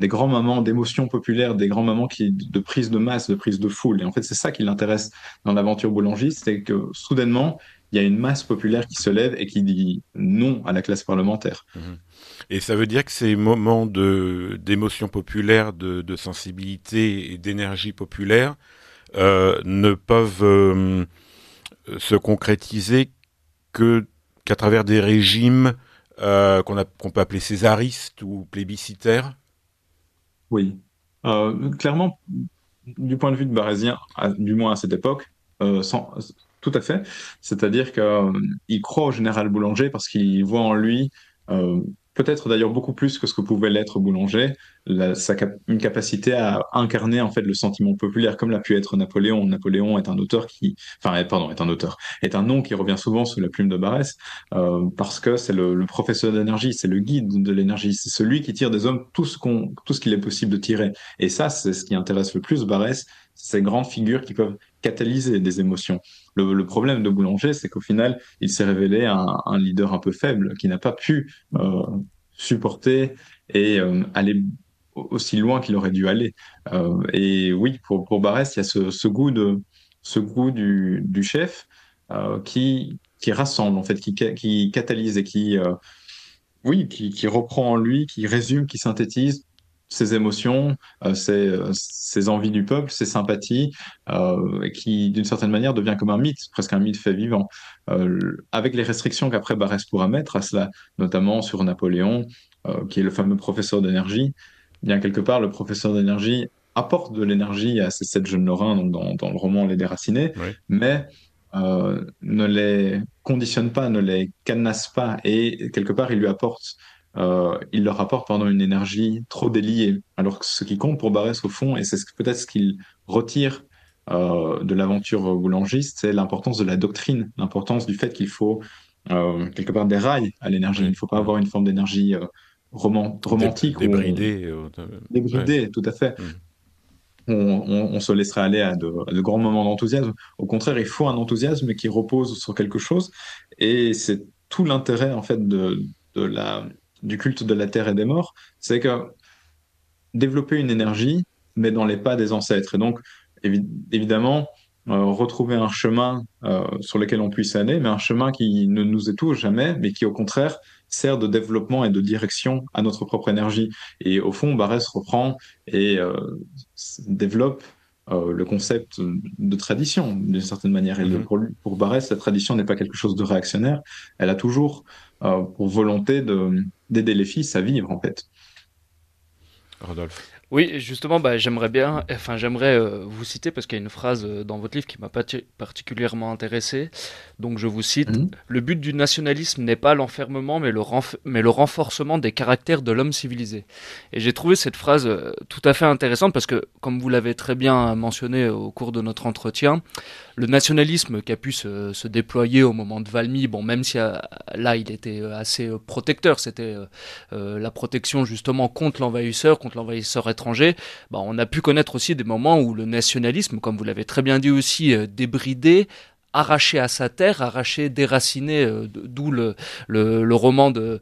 des grands moments d'émotion populaire, des grands moments qui, de prise de masse, de prise de foule. Et en fait, c'est ça qui l'intéresse dans l'aventure boulangiste, c'est que soudainement, il y a une masse populaire qui se lève et qui dit non à la classe parlementaire. Mmh. Et ça veut dire que ces moments de d'émotion populaire, de, de, sensibilité et d'énergie populaire euh, ne peuvent euh, se concrétiser que qu'à travers des régimes euh, qu'on peut appeler césaristes ou plébiscitaires. Oui, clairement, du point de vue de Barésien, du moins à cette époque, sans, tout à fait. C'est-à-dire qu'il croit au général Boulanger parce qu'il voit en lui peut-être d'ailleurs beaucoup plus que ce que pouvait l'être Boulanger, la, sa une capacité à incarner en fait le sentiment populaire, comme l'a pu être Napoléon. Napoléon est un auteur qui, enfin, pardon, est un auteur, est un nom qui revient souvent sous la plume de Barès, euh, parce que c'est le, le, professeur d'énergie, c'est le guide de l'énergie, c'est celui qui tire des hommes tout ce qu'on, tout ce qu'il est possible de tirer. Et ça, c'est ce qui intéresse le plus Barès, ces grandes figures qui peuvent catalyser des émotions. Le, problème de Boulanger, c'est qu'au final, il s'est révélé un, leader un peu faible, qui n'a pas pu euh, supporter et euh, aller aussi loin qu'il aurait dû aller. Euh, et oui, pour, pour Barès, il y a ce, goût, de, ce goût du, chef qui, qui rassemble, en fait, qui, qui catalyse et qui, oui, qui, qui reprend en lui, qui résume, qui synthétise ses émotions, euh, ses, euh, ses, envies du peuple, ses sympathies, euh, qui d'une certaine manière devient comme un mythe, presque un mythe fait vivant, euh, avec les restrictions qu'après Barès pourra mettre à cela, notamment sur Napoléon, qui est le fameux professeur d'énergie. Bien quelque part, le professeur d'énergie apporte de l'énergie à ces sept jeunes lorrains donc dans, dans le roman Les Déracinés, oui. mais ne les conditionne pas, ne les cadenasse pas, et quelque part, il lui apporte euh, il leur apporte pendant une énergie trop déliée. Alors que ce qui compte pour Barès au fond, et c'est peut-être ce qu'il retire euh, de l'aventure boulangiste, c'est l'importance de la doctrine, l'importance du fait qu'il faut euh, quelque part des rails à l'énergie. Il ne faut pas avoir une forme d'énergie romant romantique. Débridée. Débridée, ouais. tout à fait. Mmh. On, on, on, se laisserait aller à de, à de grands moments d'enthousiasme. Au contraire, il faut un enthousiasme qui repose sur quelque chose. Et c'est tout l'intérêt, en fait, de, de la, du culte de la terre et des morts, c'est que développer une énergie, mais dans les pas des ancêtres. Et donc, évi évidemment, euh, retrouver un chemin euh, sur lequel on puisse aller, mais un chemin qui ne nous étouffe jamais, mais qui au contraire sert de développement et de direction à notre propre énergie. Et au fond, Barès reprend et euh, développe le concept de tradition d'une certaine manière. Et mm -hmm. pour, lui, pour Barès, la tradition n'est pas quelque chose de réactionnaire. Elle a toujours pour volonté d'aider les fils à vivre en fait. Rodolphe. Oui, justement, bah, j'aimerais bien, enfin, j'aimerais euh, vous citer parce qu'il y a une phrase euh, dans votre livre qui m'a particulièrement intéressé. Donc, je vous cite Mhm. mmh. Le but du nationalisme n'est pas l'enfermement, mais, le mais le renforcement des caractères de l'homme civilisé. Et j'ai trouvé cette phrase euh, tout à fait intéressante parce que, comme vous l'avez très bien mentionné au cours de notre entretien, le nationalisme qui a pu se, déployer au moment de Valmy, bon, même si euh, là il était euh, assez euh, protecteur, c'était la protection justement contre l'envahisseur, contre l'envahisseur étranger, bah, on a pu connaître aussi des moments où le nationalisme, comme vous l'avez très bien dit aussi, débridé, arraché à sa terre, arraché, déraciné, d'où le, le, roman de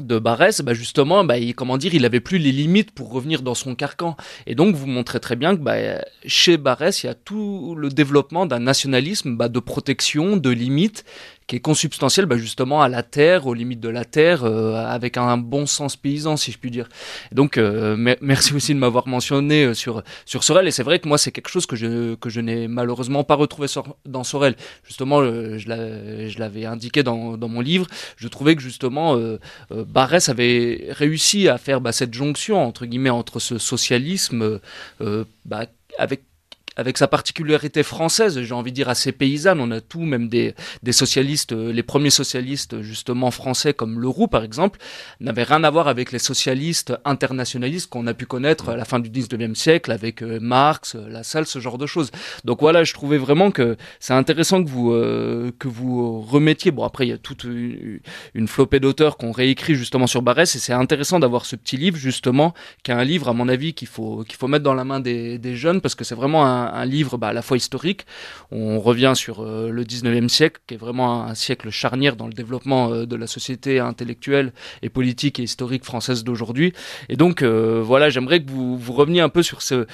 de Barès, bah justement, bah, il, comment dire, il avait plus les limites pour revenir dans son carcan. Et donc, vous montrez très bien que bah, chez Barès, il y a tout le développement d'un nationalisme bah, de protection, de limites, qui est consubstantiel bah, justement à la terre, aux limites de la terre, euh, avec un bon sens paysan, si je puis dire. Donc, euh, mer merci aussi de m'avoir mentionné euh, sur sur Sorel. Et c'est vrai que moi, c'est quelque chose que je que je n'ai malheureusement pas retrouvé dans Sorel. Justement, je l'avais indiqué dans mon livre. Je trouvais que justement Barès avait réussi à faire bah, cette jonction entre guillemets entre ce socialisme bah, avec avec sa particularité française, j'ai envie de dire assez paysanne. On a tout, même des, des socialistes, euh, les premiers socialistes justement français comme Leroux par exemple, n'avaient rien à voir avec les socialistes internationalistes qu'on a pu connaître à la fin du 19e siècle avec euh, Marx, euh, Lassalle, ce genre de choses. Donc voilà, je trouvais vraiment que c'est intéressant que vous que vous remettiez. Bon après il y a toute une, une flopée d'auteurs qu'on réécrit justement sur Barès et c'est intéressant d'avoir ce petit livre justement qui est un livre à mon avis qu'il faut qu'il faut mettre dans la main des, des jeunes parce que c'est vraiment un un, livre bah, à la fois historique. On revient sur euh, le 19e siècle, qui est vraiment un, siècle charnière dans le développement euh, de la société intellectuelle et politique et historique française d'aujourd'hui. Et donc, euh, voilà, j'aimerais que vous, reveniez un peu sur ce,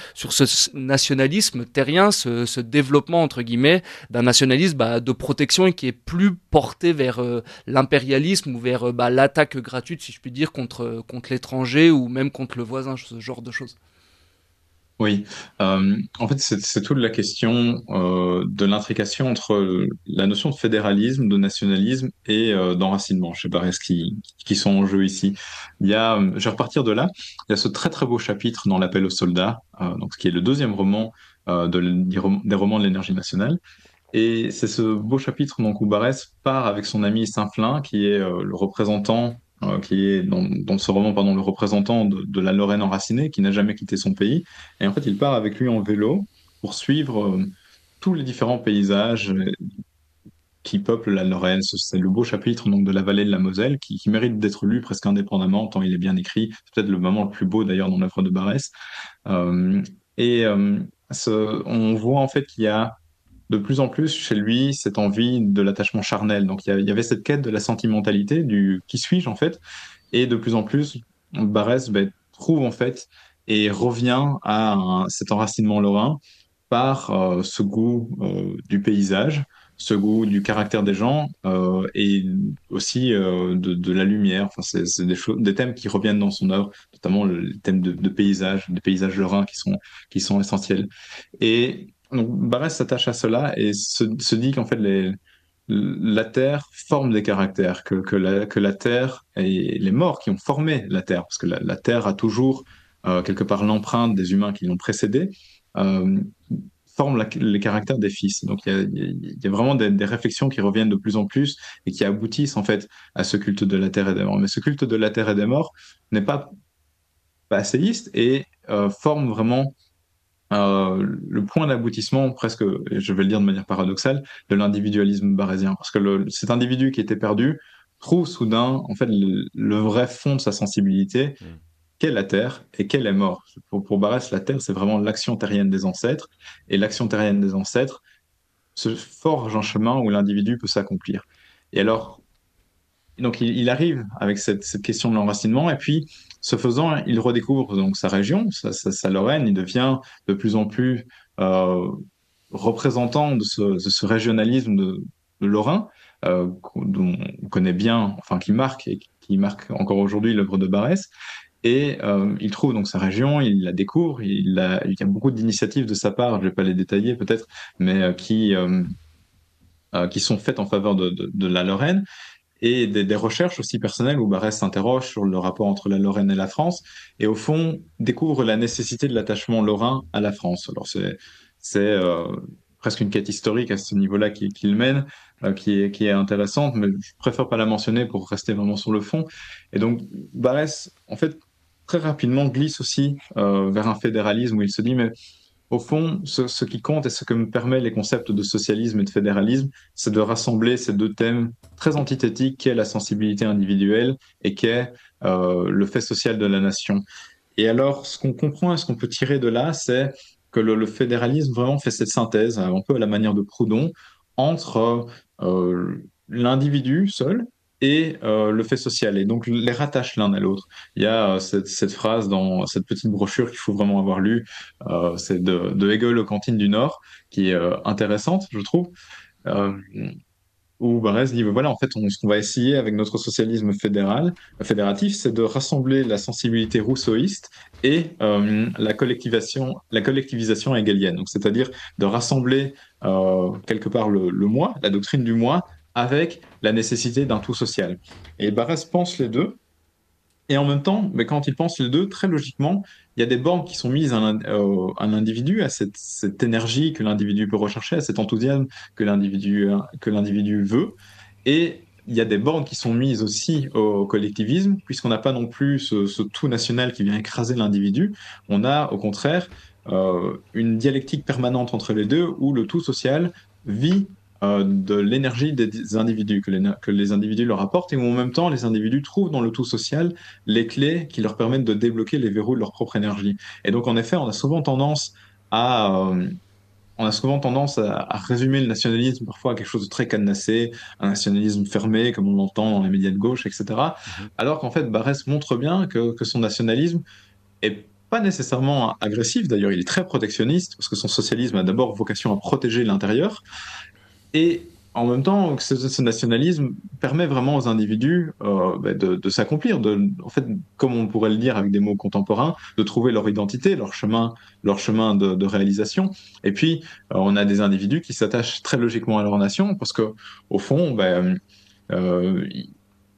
nationalisme terrien, ce, développement, entre guillemets, d'un nationalisme bah, de protection et qui est plus porté vers l'impérialisme ou vers bah, l'attaque gratuite, si je puis dire, contre l'étranger ou même contre le voisin, ce genre de choses. Oui, euh, en fait, c'est toute la question euh, de l'intrication entre la notion de fédéralisme, de nationalisme et euh, d'enracinement. Je sais pas ce qui, qui sont en jeu ici? Il y a, je vais repartir de là. Il y a ce très très beau chapitre dans l'appel aux soldats, donc ce qui est le deuxième roman de, des romans de l'énergie nationale. Et c'est ce beau chapitre donc où Barès part avec son ami Saint-Flin, qui est le représentant euh, qui est dans, ce roman le représentant de, la Lorraine enracinée, qui n'a jamais quitté son pays. Et en fait, il part avec lui en vélo pour suivre euh, tous les différents paysages euh, qui peuplent la Lorraine. C'est le beau chapitre donc, de la vallée de la Moselle qui, mérite d'être lu presque indépendamment, tant il est bien écrit. C'est peut-être le moment le plus beau d'ailleurs dans l'œuvre de Barès. et on voit en fait qu'il y a de plus en plus chez lui cette envie de l'attachement charnel. Donc il y, avait cette quête de la sentimentalité, du qui suis-je en fait, et de plus en plus, Barès ben, trouve en fait et revient à cet enracinement lorrain par euh, ce goût euh, du paysage, ce goût du caractère des gens euh, et aussi de, la lumière. Enfin, c'est des, thèmes qui reviennent dans son œuvre, notamment le, thème de, de paysage, des paysages lorrains qui sont, qui sont essentiels. Et donc Barès s'attache à cela et se, dit qu'en fait la Terre forme des caractères, que, la, la Terre et les morts qui ont formé la Terre, parce que la, Terre a toujours euh, quelque part l'empreinte des humains qui l'ont précédée, euh, forment les caractères des fils. Donc il y a, vraiment des, réflexions qui reviennent de plus en plus et qui aboutissent en fait à ce culte de la Terre et des morts. Mais ce culte de la Terre et des morts n'est pas passéiste et euh, forme vraiment le point d'aboutissement, presque, je vais le dire de manière paradoxale, de l'individualisme barésien. Parce que le, cet individu qui était perdu trouve soudain, en fait, le, vrai fond de sa sensibilité, mm. qu'est la Terre et qu'elle est mort. Pour, pour Barès, la Terre, c'est vraiment l'action terrienne des ancêtres, et l'action terrienne des ancêtres se forge un chemin où l'individu peut s'accomplir. Et alors, donc il, arrive avec cette, question de l'enracinement, et puis ce faisant, il redécouvre donc sa région, sa, Lorraine. Il devient de plus en plus euh, représentant de ce, régionalisme de, Lorrain, euh, connaît bien, enfin qui marque et qui marque encore aujourd'hui l'œuvre de Barès. Et euh, il trouve donc sa région, il la découvre, il, y a beaucoup d'initiatives de sa part, je ne vais pas les détailler peut-être, mais qui, qui sont faites en faveur de, de la Lorraine et des, recherches aussi personnelles où Barès s'interroge sur le rapport entre la Lorraine et la France et au fond découvre la nécessité de l'attachement lorrain à la France. Alors c'est euh, presque une quête historique à ce niveau-là qu'il qui mène, euh, qui est qui est intéressante, mais je préfère pas la mentionner pour rester vraiment sur le fond. Et donc Barès en fait très rapidement glisse aussi euh, vers un fédéralisme où il se dit mais au fond, ce, qui compte et ce que me permet les concepts de socialisme et de fédéralisme, c'est de rassembler ces deux thèmes très antithétiques qu'est la sensibilité individuelle et qu'est euh, le fait social de la nation. Et alors, ce qu'on comprend et ce qu'on peut tirer de là, c'est que le, fédéralisme vraiment fait cette synthèse, un peu à la manière de Proudhon, entre euh, l'individu seul et euh, le fait social, et donc les rattache l'un à l'autre. Il y a euh, cette, phrase dans cette petite brochure qu'il faut vraiment avoir lue, euh, c'est de, Hegel aux cantines du Nord, qui est intéressante, je trouve, où Barès dit, voilà, en fait, ce qu'on va essayer avec notre socialisme fédéral, fédératif, c'est de rassembler la sensibilité rousseauiste et la collectivisation, la collectivisation hegelienne, c'est-à-dire de rassembler quelque part le moi, la doctrine du moi, avec la nécessité d'un tout social. Et Barès pense les deux, Et en même temps, mais quand ils pensent les deux, très logiquement, il y a des bornes qui sont mises à l'individu, à cette, cette énergie que l'individu peut rechercher, à cet enthousiasme que l'individu que l'individu veut. Et il y a des bornes qui sont mises aussi au collectivisme, puisqu'on n'a pas non plus ce, tout national qui vient écraser l'individu. On a au contraire euh, une dialectique permanente entre les deux, où le tout social vit euh, de l'énergie des individus que les, que les, individus leur apportent et où en même temps les individus trouvent dans le tout social les clés qui leur permettent de débloquer les verrous de leur propre énergie. Et donc en effet, on a souvent tendance à euh, on a souvent tendance à, résumer le nationalisme parfois à quelque chose de très cadenassé, un nationalisme fermé comme on l'entend dans les médias de gauche, etc. Mhm. Alors qu'en fait, Barès montre bien que, que son nationalisme est pas nécessairement agressif, d'ailleurs il est très protectionniste, parce que son socialisme a d'abord vocation à protéger l'intérieur, et en même temps, ce, nationalisme permet vraiment aux individus euh, bah, de, s'accomplir, en fait, comme on pourrait le dire avec des mots contemporains, de trouver leur identité, leur chemin, leur chemin de, réalisation. Et puis, euh, on a des individus qui s'attachent très logiquement à leur nation, parce que au fond, bah,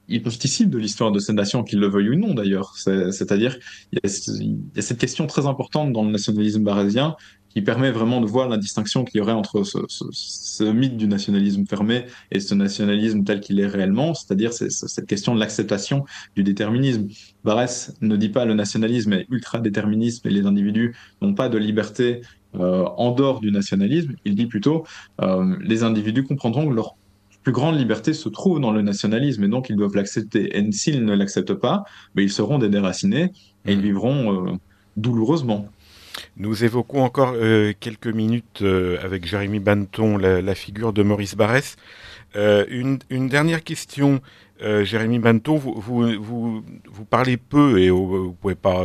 ils participent de l'histoire de cette nation, qu'ils le veuillent ou non d'ailleurs. C'est-à-dire, il, il y, a cette question très importante dans le nationalisme barésien qui permet vraiment de voir la distinction qu'il y aurait entre ce, mythe du nationalisme fermé et ce nationalisme tel qu'il est réellement, c'est-à-dire cette question de l'acceptation du déterminisme. Barès ne dit pas le nationalisme est ultra-déterminisme et les individus n'ont pas de liberté euh, en dehors du nationalisme, il dit plutôt euh, les individus comprendront que leur plus grande liberté se trouve dans le nationalisme et donc ils doivent l'accepter. Et s'ils ne l'acceptent pas, mais ils seront des déracinés et ils mmh. vivront euh, douloureusement. Nous évoquons encore euh, quelques minutes euh, avec Jérémy Banton la, figure de Maurice Barrès. Une, dernière question, Jérémy Banton, vous, vous, vous, parlez peu et vous ne pouvez pas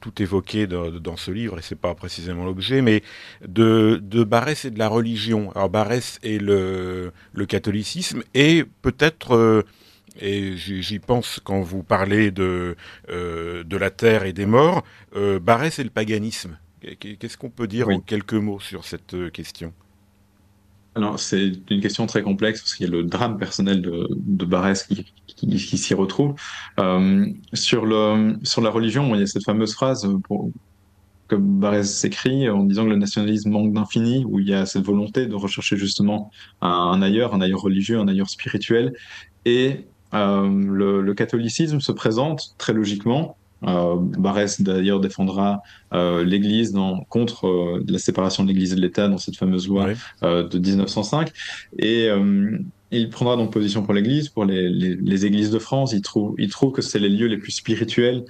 tout évoquer dans, ce livre, et c'est pas précisément l'objet, mais de, de Barrès et de la religion. Alors Barrès et le, le catholicisme et peut-être et j'y pense quand vous parlez de, de la terre et des morts, Barrès et le paganisme. Qu'est-ce qu'on peut dire en quelques mots sur cette euh, question? Alors, c'est une question très complexe parce qu'il y a le drame personnel de, de Barès qui, qui, s'y retrouve. Euh, sur, le, sur la religion, il y a cette fameuse phrase que Barès s'écrit en disant que le nationalisme manque d'infini, où il y a cette volonté de rechercher justement un, ailleurs, un ailleurs religieux, un ailleurs spirituel. Et euh, le, catholicisme se présente très logiquement euh, Barès d'ailleurs défendra euh, l'Église contre euh, la séparation de l'Église et de l'État dans cette fameuse loi euh, de 1905. Et il prendra donc position pour l'Église, pour les, les, les, églises de France. Il trouve, il trouve que c'est les lieux les plus spirituels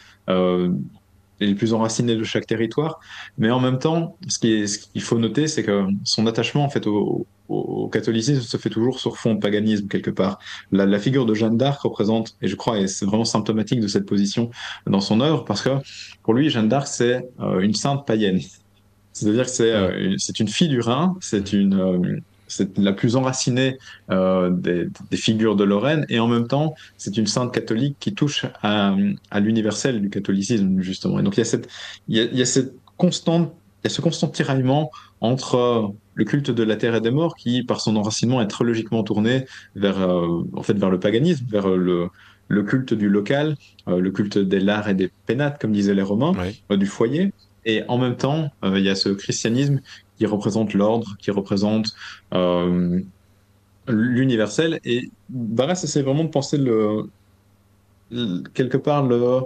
les plus enracinés de chaque territoire. Mais en même temps, ce qu'il faut noter, c'est que son attachement en fait au, au, catholicisme se fait toujours sur fond de paganisme quelque part. La, la figure de Jeanne d'Arc représente, et je crois, et c'est vraiment symptomatique de cette position dans son œuvre, parce que pour lui, Jeanne d'Arc, c'est euh, une sainte païenne. C'est-à-dire que c'est euh, c'est une fille du Rhin, c'est une euh, c'est la plus enracinée euh, des, des, figures de Lorraine, et en même temps, c'est une sainte catholique qui touche à, à l'universel du catholicisme, justement. Et donc, il y a cette, il y a, il y a cette constante, il y a ce constant tiraillement entre le culte de la terre et des morts, qui, par son enracinement, est très logiquement tourné vers, euh, en fait, vers le paganisme, vers le, le culte du local, euh, le culte des lards et des pénates, comme disaient les Romains, euh, du foyer. Et en même temps, il y a ce christianisme qui représente l'ordre, qui représente l'universel. Et Barès essaie vraiment de penser le, quelque part le,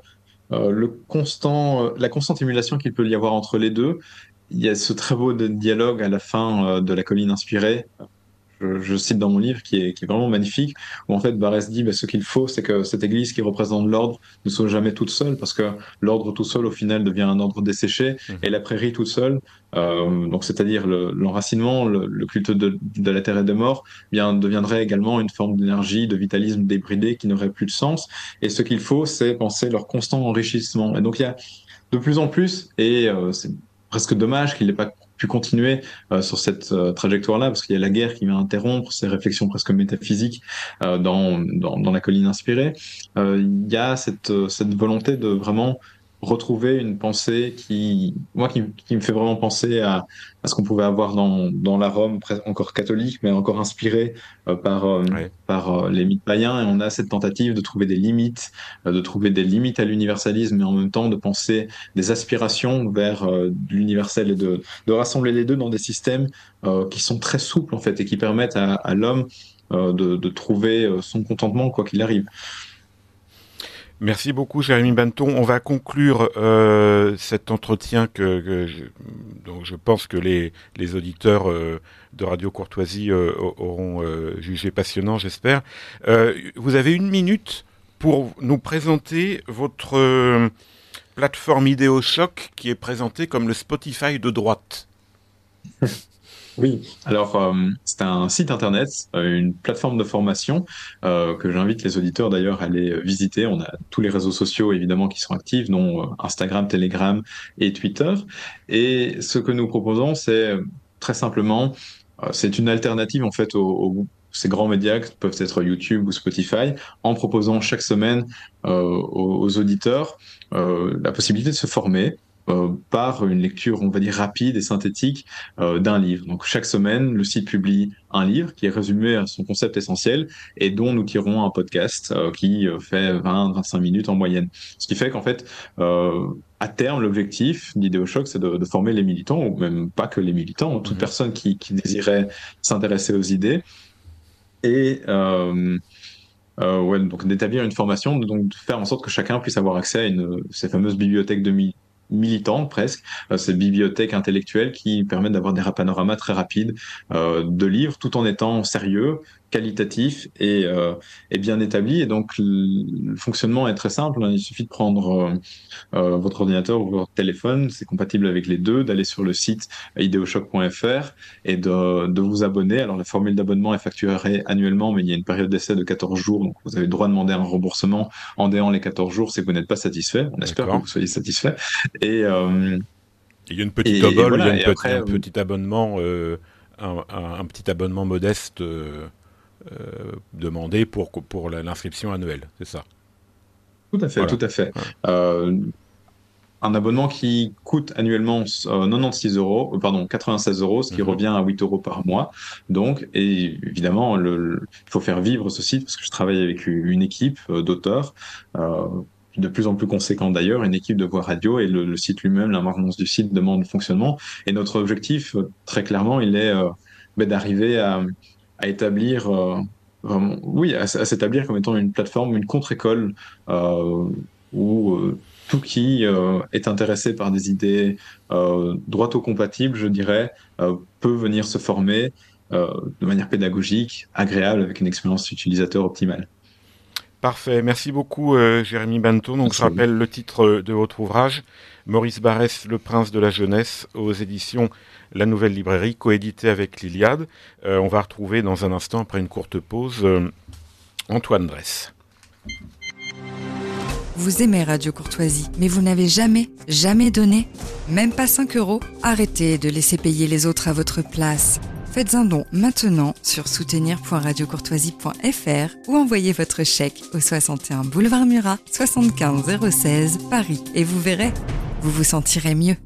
le constant, la constante émulation qu'il peut y avoir entre les deux il y a ce très beau dialogue à la fin euh, de La colline inspirée, je, je, cite dans mon livre, qui est, qui est vraiment magnifique, où en fait Barès dit bah, ce qu'il faut, c'est que cette église qui représente l'ordre ne soit jamais toute seule, parce que l'ordre tout seul, au final, devient un ordre desséché, mmh. et la prairie toute seule, euh, donc c'est-à-dire l'enracinement, le, le, culte de, de, la terre et des morts, bien deviendrait également une forme d'énergie, de vitalisme débridé qui n'aurait plus de sens. Et ce qu'il faut, c'est penser leur constant enrichissement. Et donc il y a de plus en plus, et euh, c'est presque dommage qu'il n'ait pas pu continuer euh, sur cette euh, trajectoire-là, parce qu'il y a la guerre qui vient interrompre ces réflexions presque métaphysiques euh, dans, dans, dans, la colline inspirée. il y a cette, cette volonté de vraiment retrouver une pensée qui, moi, qui, me fait vraiment penser à, à ce qu'on pouvait avoir dans, dans la Rome, encore catholique, mais encore inspiré euh, par, euh, par euh, les mythes païens. Et on a cette tentative de trouver des limites, de trouver des limites à l'universalisme, mais en même temps de penser des aspirations vers l'universel et de, de rassembler les deux dans des systèmes qui sont très souples, en fait, et qui permettent à, à l'homme de, de trouver son contentement, quoi qu'il arrive. Merci beaucoup, Jérémy Banton. On va conclure euh, cet entretien que, je, je pense que les, auditeurs euh, de Radio Courtoisie euh, auront jugé passionnant, j'espère. vous avez une minute pour nous présenter votre plateforme Idéo Choc qui est présentée comme le Spotify de droite. Oui, alors euh, c'est un site internet, euh, une plateforme de formation euh, que j'invite les auditeurs d'ailleurs à aller visiter. On a tous les réseaux sociaux évidemment qui sont actifs, dont Instagram, Telegram et Twitter. Et ce que nous proposons, c'est très simplement, c'est une alternative en fait aux, ces grands médias qui peuvent être YouTube ou Spotify, en proposant chaque semaine aux, auditeurs la possibilité de se former euh, par une lecture, on va dire, rapide et synthétique euh, d'un livre. Donc chaque semaine, le site publie un livre qui est résumé à son concept essentiel et dont nous tirons un podcast euh, qui fait 20-25 minutes en moyenne. Ce qui fait qu'en fait, à terme, l'objectif d'IdeoShock, c'est de, de, former les militants, ou même pas que les militants, toute mmh. personne qui, qui désirait s'intéresser aux idées. Et euh, euh, ouais, donc d'établir une formation, donc de faire en sorte que chacun puisse avoir accès à une, ces fameuses bibliothèques de, mi militante presque, euh, cette bibliothèque intellectuelle qui permet d'avoir des panoramas très rapides euh, de livres tout en étant sérieux, qualitatif et, euh, et, bien établi. Et donc, le fonctionnement est très simple. Il suffit de prendre euh, euh, votre ordinateur ou votre téléphone, c'est compatible avec les deux, d'aller sur le site ideoshock.fr et de, de, vous abonner. Alors, la formule d'abonnement est facturée annuellement, mais il y a une période d'essai de 14 jours. Donc, vous avez le droit de demander un remboursement en déant les 14 jours si vous n'êtes pas satisfait. On espère que vous soyez satisfait. Et, euh, il y a une petite et, il y a une un petit abonnement, un, un, un, petit abonnement modeste demandé pour, pour l'inscription annuelle, c'est ça? Tout à fait, tout à fait. Euh, un abonnement qui coûte annuellement 96 euh, euros, pardon, 96 euros, ce qui mhm. revient à 8 euros par mois. Donc, et évidemment, il faut faire vivre ce site parce que je travaille avec une équipe d'auteurs. de plus en plus conséquent d'ailleurs, une équipe de voix radio et le, site lui-même, la maintenance du site demande fonctionnement. Et notre objectif, très clairement, il est ben, d'arriver à, à établir, euh, oui, à, s'établir comme étant une plateforme, une contre-école euh, où euh, tout qui est intéressé par des idées droito-compatibles, je dirais, peut venir se former de manière pédagogique, agréable, avec une expérience utilisateur optimale. Parfait, merci beaucoup Jérémy Banton. Donc je rappelle le titre de votre ouvrage, Maurice Barrès, Le Prince de la Jeunesse, aux éditions la nouvelle librairie, coéditée avec l'Iliade. Euh, on va retrouver dans un instant, après une courte pause, euh, Antoine Dress. Vous aimez Radio Courtoisie, mais vous n'avez jamais, jamais donné Même pas 5 euros Arrêtez de laisser payer les autres à votre place. Faites un don maintenant sur soutenir.radiocourtoisie.fr ou envoyez votre chèque au 61 boulevard Murat, 75 016 Paris et vous verrez, vous vous sentirez mieux.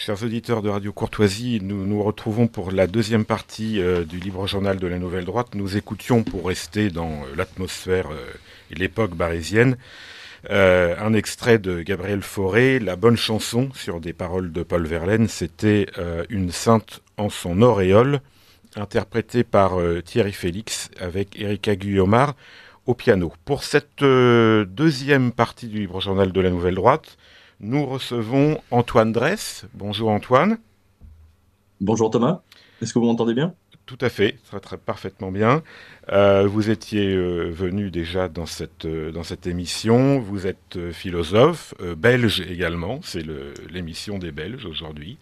Chers auditeurs de Radio Courtoisie, nous nous retrouvons pour la deuxième partie euh, du Libre Journal de la Nouvelle Droite. Nous écoutions, pour rester dans euh, l'atmosphère euh, et l'époque barésienne, un extrait de Gabriel Fauré, La bonne chanson, sur des paroles de Paul Verlaine. C'était Une sainte en son auréole, interprétée par Thierry Félix avec Erika Guillaumard au piano. Pour cette deuxième partie du Libre Journal de la Nouvelle Droite, nous recevons Antoine Dress. Bonjour Antoine. Bonjour Thomas, est-ce que vous m'entendez bien? Tout à fait, très, très parfaitement bien. Euh, vous étiez euh, venu déjà dans cette, euh, dans cette émission. Vous êtes philosophe, belge également. C'est l'émission des Belges aujourd'hui.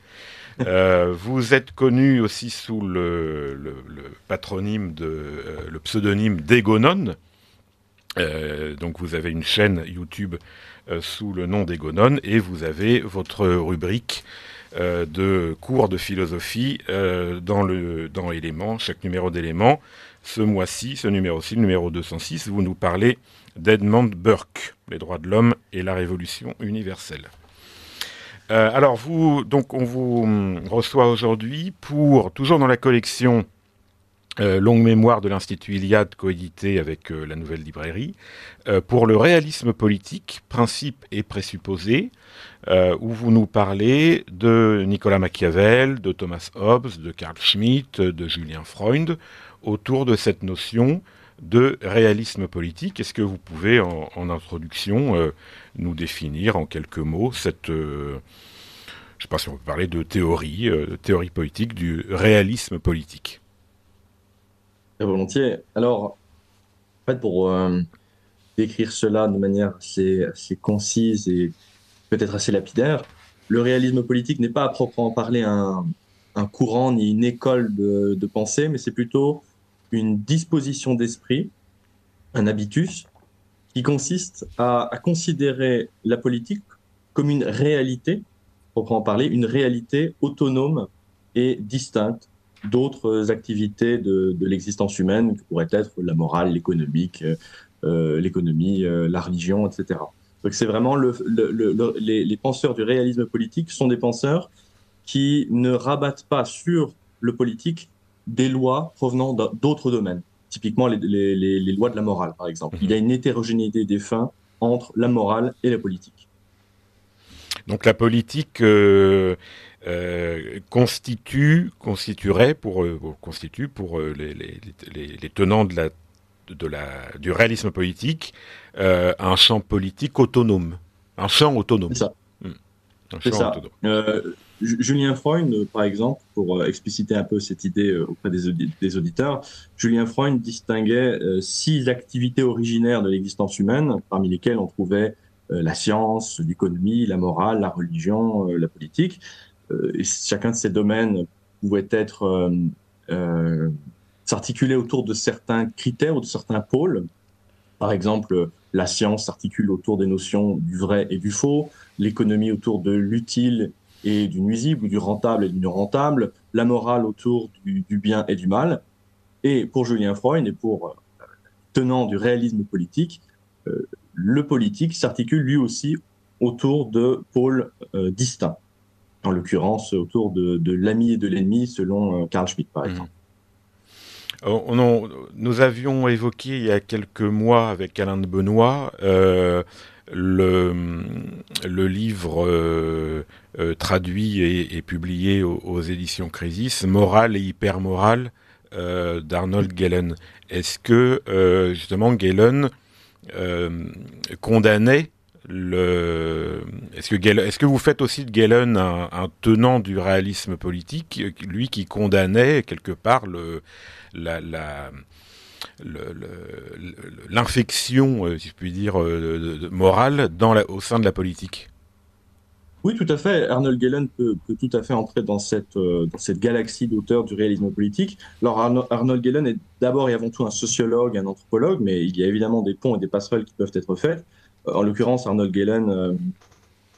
Vous êtes connu aussi sous le, le, le patronyme de, le pseudonyme d'Egonon. Donc vous avez une chaîne YouTube sous le nom d'Egonon et vous avez votre rubrique euh, de cours de philosophie euh, dans le chaque numéro d'éléments. Ce mois-ci, ce numéro-ci, le numéro 206, vous nous parlez d'Edmund Burke, les droits de l'homme et la révolution universelle. Euh, alors vous, donc on vous hum, reçoit aujourd'hui pour toujours dans la collection euh, Longue mémoire de l'Institut Iliade coédité avec euh, la Nouvelle Librairie euh, pour le réalisme politique, principes et présupposés, euh, où vous nous parlez de Nicolas Machiavel, de Thomas Hobbes, de Carl Schmitt, de Julien Freund, autour de cette notion de réalisme politique. Est-ce que vous pouvez, en, introduction, nous définir en quelques mots cette, je ne sais pas si on peut parler de théorie, de théorie politique, du réalisme politique Très volontiers. Alors, en fait, pour euh, décrire cela de manière assez, assez concise et peut-être assez lapidaire, le réalisme politique n'est pas à proprement parler un, un courant ni une école de, de pensée, mais c'est plutôt une disposition d'esprit, un habitus, qui consiste à, à considérer la politique comme une réalité, proprement parler, une réalité autonome et distincte d'autres activités de, de l'existence humaine, que pourraient être la morale, l'économique, euh, l'économie, euh, la religion, etc. Donc c'est vraiment le, le, le, les, les penseurs du réalisme politique sont des penseurs qui ne rabattent pas sur le politique des lois provenant d'autres domaines. Typiquement les, les, les, les, lois de la morale, par exemple. -hmm. Il y a une hétérogénéité des fins entre la morale et la politique. Donc la politique euh, euh, constitue, constituerait pour, euh, constitue pour les, les, les, les, tenants de la, de la, du réalisme politique euh, un champ politique autonome, un champ autonome. C'est ça. Mmh. C'est ça. Autonome. Euh, Julien Freund, par exemple, pour expliciter un peu cette idée auprès des, audi des auditeurs, Julien Freund distinguait euh, six activités originaires de l'existence humaine, parmi lesquelles on trouvait euh, la science, l'économie, la morale, la religion, euh, la politique. Et chacun de ces domaines pouvait être s'articuler autour de certains critères ou de certains pôles. Par exemple, la science s'articule autour des notions du vrai et du faux, l'économie autour de l'utile et du nuisible, ou du rentable et du non rentable, la morale autour du, bien et du mal. Et pour Julien Freud et pour euh, tenant du réalisme politique, euh, le politique s'articule lui aussi autour de pôles euh, distincts. En l'occurrence, autour de, de l'ami et de l'ennemi, selon Carl Schmitt, par exemple. Mmh. On, on, nous avions évoqué il y a quelques mois avec Alain de Benoît euh, le, le, livre euh, euh, traduit et, et publié aux, aux, éditions Crisis, Morale et hypermorale euh, d'Arnold Gellen. Est-ce que euh, justement Gellen euh, condamnait est-ce que vous faites aussi de Gellen un, tenant du réalisme politique, lui qui condamnait quelque part l'infection, euh, si je puis dire, euh, morale au sein de la politique? Oui, tout à fait. Arnold Gellen peut, tout à fait entrer dans cette, euh, dans cette galaxie d'auteurs du réalisme politique. Alors, Arno- Arnold Gellen est d'abord et avant tout un sociologue, un anthropologue, mais il y a évidemment des ponts et des passerelles qui peuvent être faits. En l'occurrence, Arnold Gellen euh,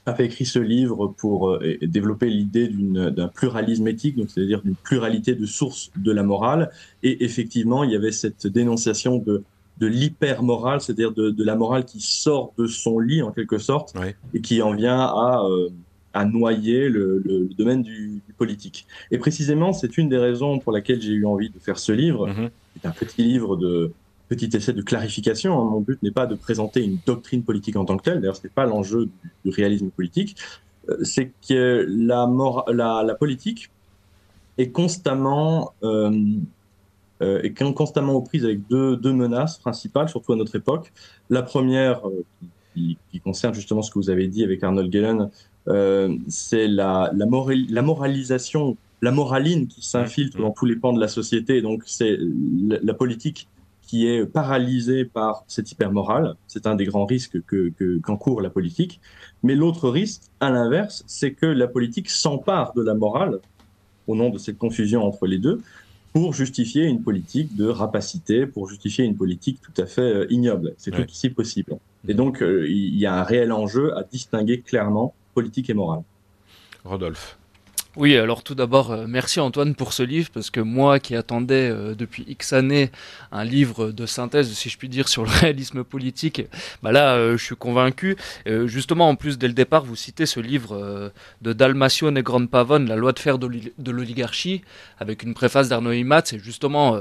avait écrit ce livre pour euh, développer l'idée d'un pluralisme éthique, donc c'est-à-dire d'une pluralité de sources de la morale. Et effectivement, il y avait cette dénonciation de, de l'hypermorale, c'est-à-dire de, de la morale qui sort de son lit en quelque sorte et qui en vient à, euh, à noyer le, le- le domaine du, du politique. Et précisément, c'est une des raisons pour laquelle j'ai eu envie de faire ce livre. Mhm. C'est un petit livre de petit essai de clarification. hein. Mon but n'est pas de présenter une doctrine politique en tant que telle. D'ailleurs, ce n'est pas l'enjeu du, du réalisme politique. Euh, C'est que la, mor- la, la politique est constamment euh, euh, est con- constamment aux prises avec deux, deux menaces principales, surtout à notre époque. La première, euh, qui, qui concerne justement ce que vous avez dit avec Arnold Gellen, c'est la, la, moral- la moralisation, la moraline qui s'infiltre Mhm. dans tous les pans de la société. Donc, c'est la politique qui est paralysée par cette hypermorale. C'est un des grands risques que, que, qu'encourt la politique. Mais l'autre risque, à l'inverse, c'est que la politique s'empare de la morale, au nom de cette confusion entre les deux, pour justifier une politique de rapacité, pour justifier une politique tout à fait euh, ignoble. C'est Ouais. tout aussi possible. Et donc, euh, il y a un réel enjeu à distinguer clairement politique et morale. Rodolphe. Oui, alors tout d'abord, euh, merci Antoine pour ce livre, parce que moi qui attendais euh, depuis X années un livre de synthèse, si je puis dire, sur le réalisme politique, bah là, euh, je suis convaincu. Justement, en plus, dès le départ, vous citez ce livre de Dalmatio Negron Pavone, La loi de fer de l'oli- de l'oligarchie, avec une préface d'Arnaud Imat, et justement,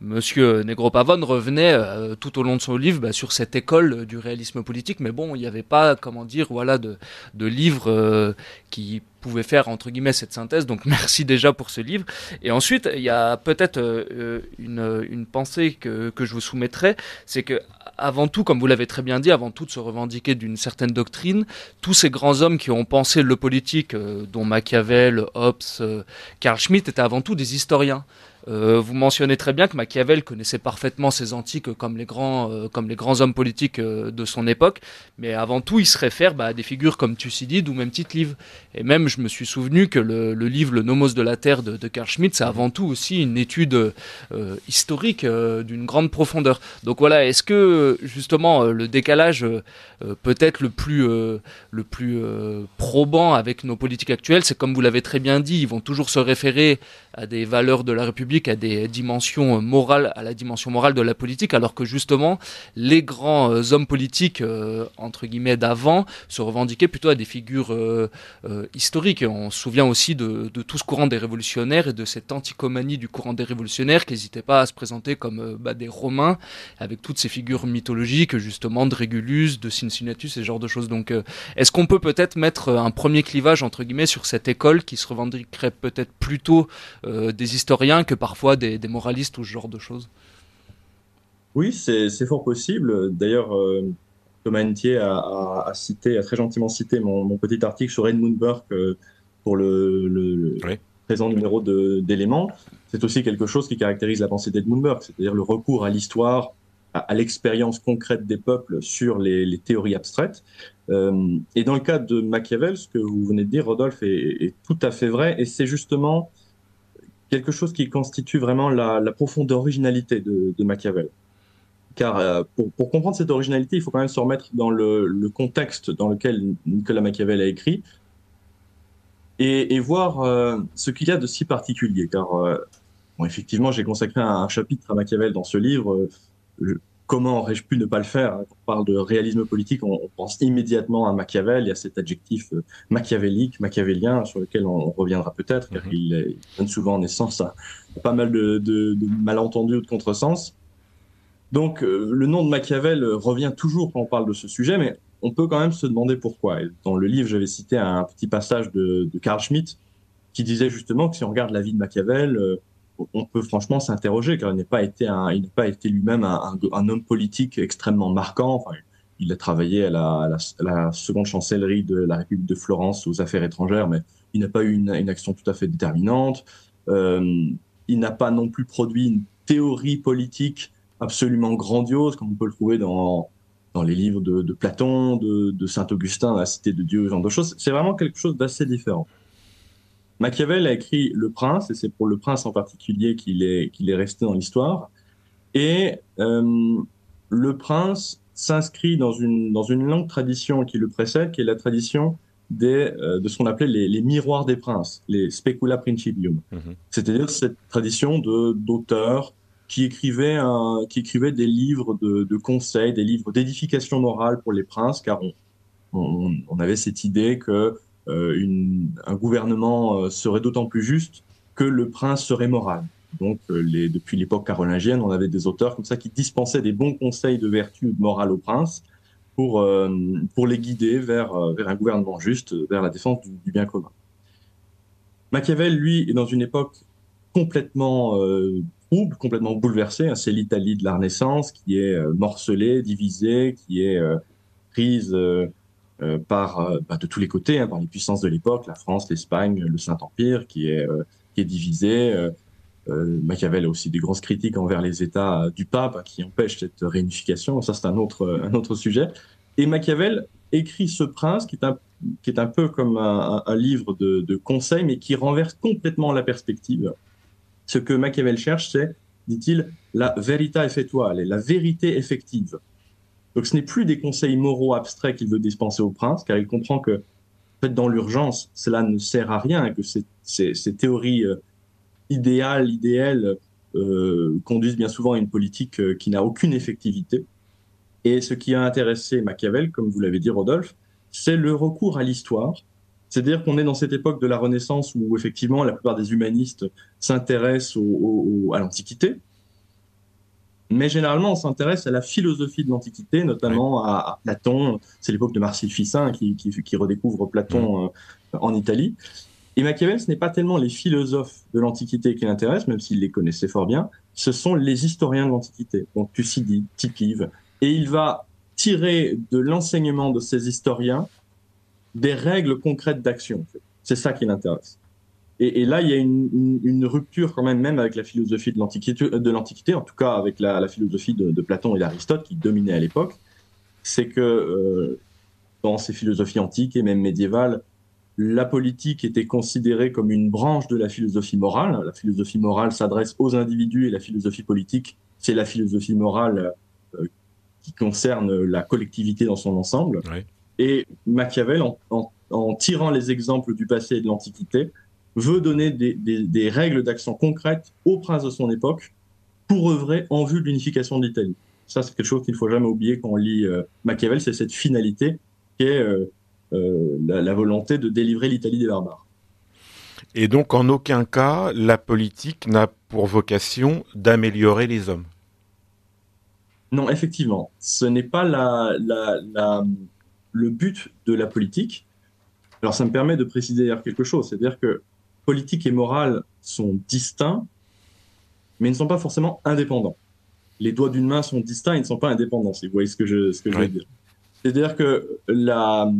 Monsieur Negro-Pavone revenait euh, tout au long de son livre bah, sur cette école du réalisme politique, mais bon, il n'y avait pas, comment dire, voilà, de, de livre qui pouvait faire entre guillemets cette synthèse. Donc merci déjà pour ce livre. Et ensuite, il y a peut-être euh, une, une pensée que, que je vous soumettrai, c'est que avant tout, comme vous l'avez très bien dit, avant tout de se revendiquer d'une certaine doctrine, tous ces grands hommes qui ont pensé le politique, euh, dont Machiavel, Hobbes, euh, Carl Schmitt, étaient avant tout des historiens. Euh, vous mentionnez très bien que Machiavel connaissait parfaitement ses antiques comme les grands, euh, comme les grands hommes politiques euh, de son époque, mais avant tout, il se réfère à des figures comme Thucydide ou même Tite-Live. Et même, je me suis souvenu que le, livre Le Nomos de la Terre de, de Carl Schmitt, c'est avant tout aussi une étude historique d'une grande profondeur. Donc voilà, est-ce que justement le décalage peut-être le plus, le plus probant avec nos politiques actuelles, c'est comme vous l'avez très bien dit, ils vont toujours se référer à des valeurs de la République, à des dimensions morales, à la dimension morale de la politique, alors que justement les grands euh, hommes politiques euh, entre guillemets d'avant se revendiquaient plutôt à des figures euh, historiques. On se souvient aussi de, tout ce courant des révolutionnaires et de cette anticomanie du courant des révolutionnaires qui n'hésitait pas à se présenter comme bah, des Romains, avec toutes ces figures mythologiques justement de Régulus, de Cincinnatus ce genre de choses. Donc est-ce qu'on peut peut-être mettre un premier clivage entre guillemets sur cette école qui se revendiquerait peut-être plutôt des historiens que parfois des, des moralistes ou ce genre de choses Oui, c'est fort possible. D'ailleurs, euh, Thomas Hentier a, a, a cité, a très gentiment cité mon, mon petit article sur Edmund Burke euh, pour le, le, le Oui. présent numéro de- d'éléments. C'est aussi quelque chose qui caractérise la pensée d'Edmund Burke, c'est-à-dire le recours à l'histoire, à, à l'expérience concrète des peuples sur les, les théories abstraites. Euh, et dans le cas de Machiavel, ce que vous venez de dire, Rodolphe, est, est tout à fait vrai, et c'est justement quelque chose qui constitue vraiment la, profonde originalité de, Machiavel car euh, pour, comprendre cette originalité, il faut quand même se remettre dans le, contexte dans lequel Nicolas Machiavel a écrit et, voir euh, ce qu'il y a de si particulier. Car, euh, effectivement, j'ai consacré un, chapitre à Machiavel dans ce livre. Comment aurais-je pu ne pas le faire Quand on parle de réalisme politique, on, on, pense immédiatement à Machiavel. Il y a cet adjectif euh, machiavélique, machiavélien, sur lequel on, on reviendra peut-être, car mm -hmm. il, il, donne souvent naissance à, à pas mal de, de, de malentendus ou de contresens. Donc, euh, le nom de Machiavel revient toujours quand on parle de ce sujet, mais on peut quand même se demander pourquoi. Et dans le livre, j'avais cité un petit passage de, de Carl Schmitt qui disait justement que si on regarde la vie de Machiavel, euh, on peut franchement s'interroger car il n'a pas été lui-même un, homme politique extrêmement marquant. Il a travaillé à la, seconde chancellerie de la République de Florence aux affaires étrangères, mais il n'a pas eu une, action tout à fait déterminante. Euh, il n'a pas non plus produit une théorie politique absolument grandiose, comme on peut le trouver dans, les livres de, de Platon, de, de Saint-Augustin, la Cité de Dieu, ce genre de choses. C'est vraiment quelque chose d'assez différent. Machiavel a écrit Le Prince, et c'est pour Le Prince en particulier qu'il est, qu'il est resté dans l'histoire. Et euh, Le Prince s'inscrit dans une, dans une longue tradition qui le précède, qui est la tradition des, euh, de ce qu'on appelait les, les, miroirs des princes, les specula principium. -hmm. C'est-à-dire cette tradition de, d'auteurs qui écrivaient, un, qui écrivaient des livres de, de conseils, des livres d'édification morale pour les princes, car on, on, on avait cette idée que une, un gouvernement euh, serait d'autant plus juste que le prince serait moral. Donc, euh, depuis l'époque carolingienne, on avait des auteurs comme ça qui dispensaient des bons conseils de vertu ou de morale aux princes pour, euh, pour les guider vers, euh, vers un gouvernement juste, vers la défense du, bien commun. Machiavel, lui, est dans une époque complètement euh, trouble, complètement bouleversée. Hein, C'est l'Italie de la Renaissance qui est morcelée, divisée, qui est prise euh, euh, bah, de tous les côtés, hein, par les puissances de l'époque, la France, l'Espagne, le Saint-Empire, qui est euh, qui est divisé. Machiavel a aussi des grosses critiques envers les États du pape qui empêchent cette réunification. Ça, c'est un autre un autre sujet. Et Machiavel écrit ce prince qui est un qui est un peu comme un, un livre de, de conseils, mais qui renverse complètement la perspective. Ce que Machiavel cherche, c'est, dit-il, la verita effettuale, la vérité effective. Donc ce n'est plus des conseils moraux abstraits qu'il veut dispenser au prince, car il comprend que en fait, dans l'urgence, cela ne sert à rien, et que ces, théories euh, idéales, idéales, euh, conduisent bien souvent à une politique euh, qui n'a aucune effectivité. Et ce qui a intéressé Machiavel, comme vous l'avez dit, Rodolphe, c'est le recours à l'histoire. C'est-à-dire qu'on est dans cette époque de la Renaissance où effectivement la plupart des humanistes s'intéressent à l'Antiquité, mais généralement, on s'intéresse à la philosophie de l'Antiquité, notamment à, à, Platon. C'est l'époque de Marcille Ficin qui, qui, qui redécouvre Platon euh, en Italie. Et Machiavel, ce n'est pas tellement les philosophes de l'Antiquité qui l'intéressent, même s'il les connaissait fort bien, ce sont les historiens de l'Antiquité, donc Thucydide, Tipive. Et il va tirer de l'enseignement de ces historiens des règles concrètes d'action. C'est ça qui l'intéresse. Et, et, là, il y a une, une, une, rupture quand même, même avec la philosophie de l'Antiquité, de l'Antiquité, en tout cas avec la, la philosophie de, de, Platon et d'Aristote qui dominait à l'époque. C'est que euh, dans ces philosophies antiques et même médiévales, la politique était considérée comme une branche de la philosophie morale. La philosophie morale s'adresse aux individus et la philosophie politique, c'est la philosophie morale euh, qui concerne la collectivité dans son ensemble. Oui. Et Machiavel, en, en, en tirant les exemples du passé et de l'Antiquité, veut donner des, des, des règles d'action concrètes aux princes de son époque pour œuvrer en vue de l'unification de l'Italie. Ça, c'est quelque chose qu'il ne faut jamais oublier quand on lit euh, Machiavel, c'est cette finalité qui est euh, euh, la, la, volonté de délivrer l'Italie des barbares. Et donc, en aucun cas, la politique n'a pour vocation d'améliorer les hommes. Non, effectivement, ce n'est pas la, la, le but de la politique. Alors, ça me permet de préciser quelque chose, c'est-à-dire que politique et morale sont distincts, mais ils ne sont pas forcément indépendants. Les doigts d'une main sont distincts, ils ne sont pas indépendants, si vous voyez ce que je, ce que je veux dire. C'est-à-dire que la,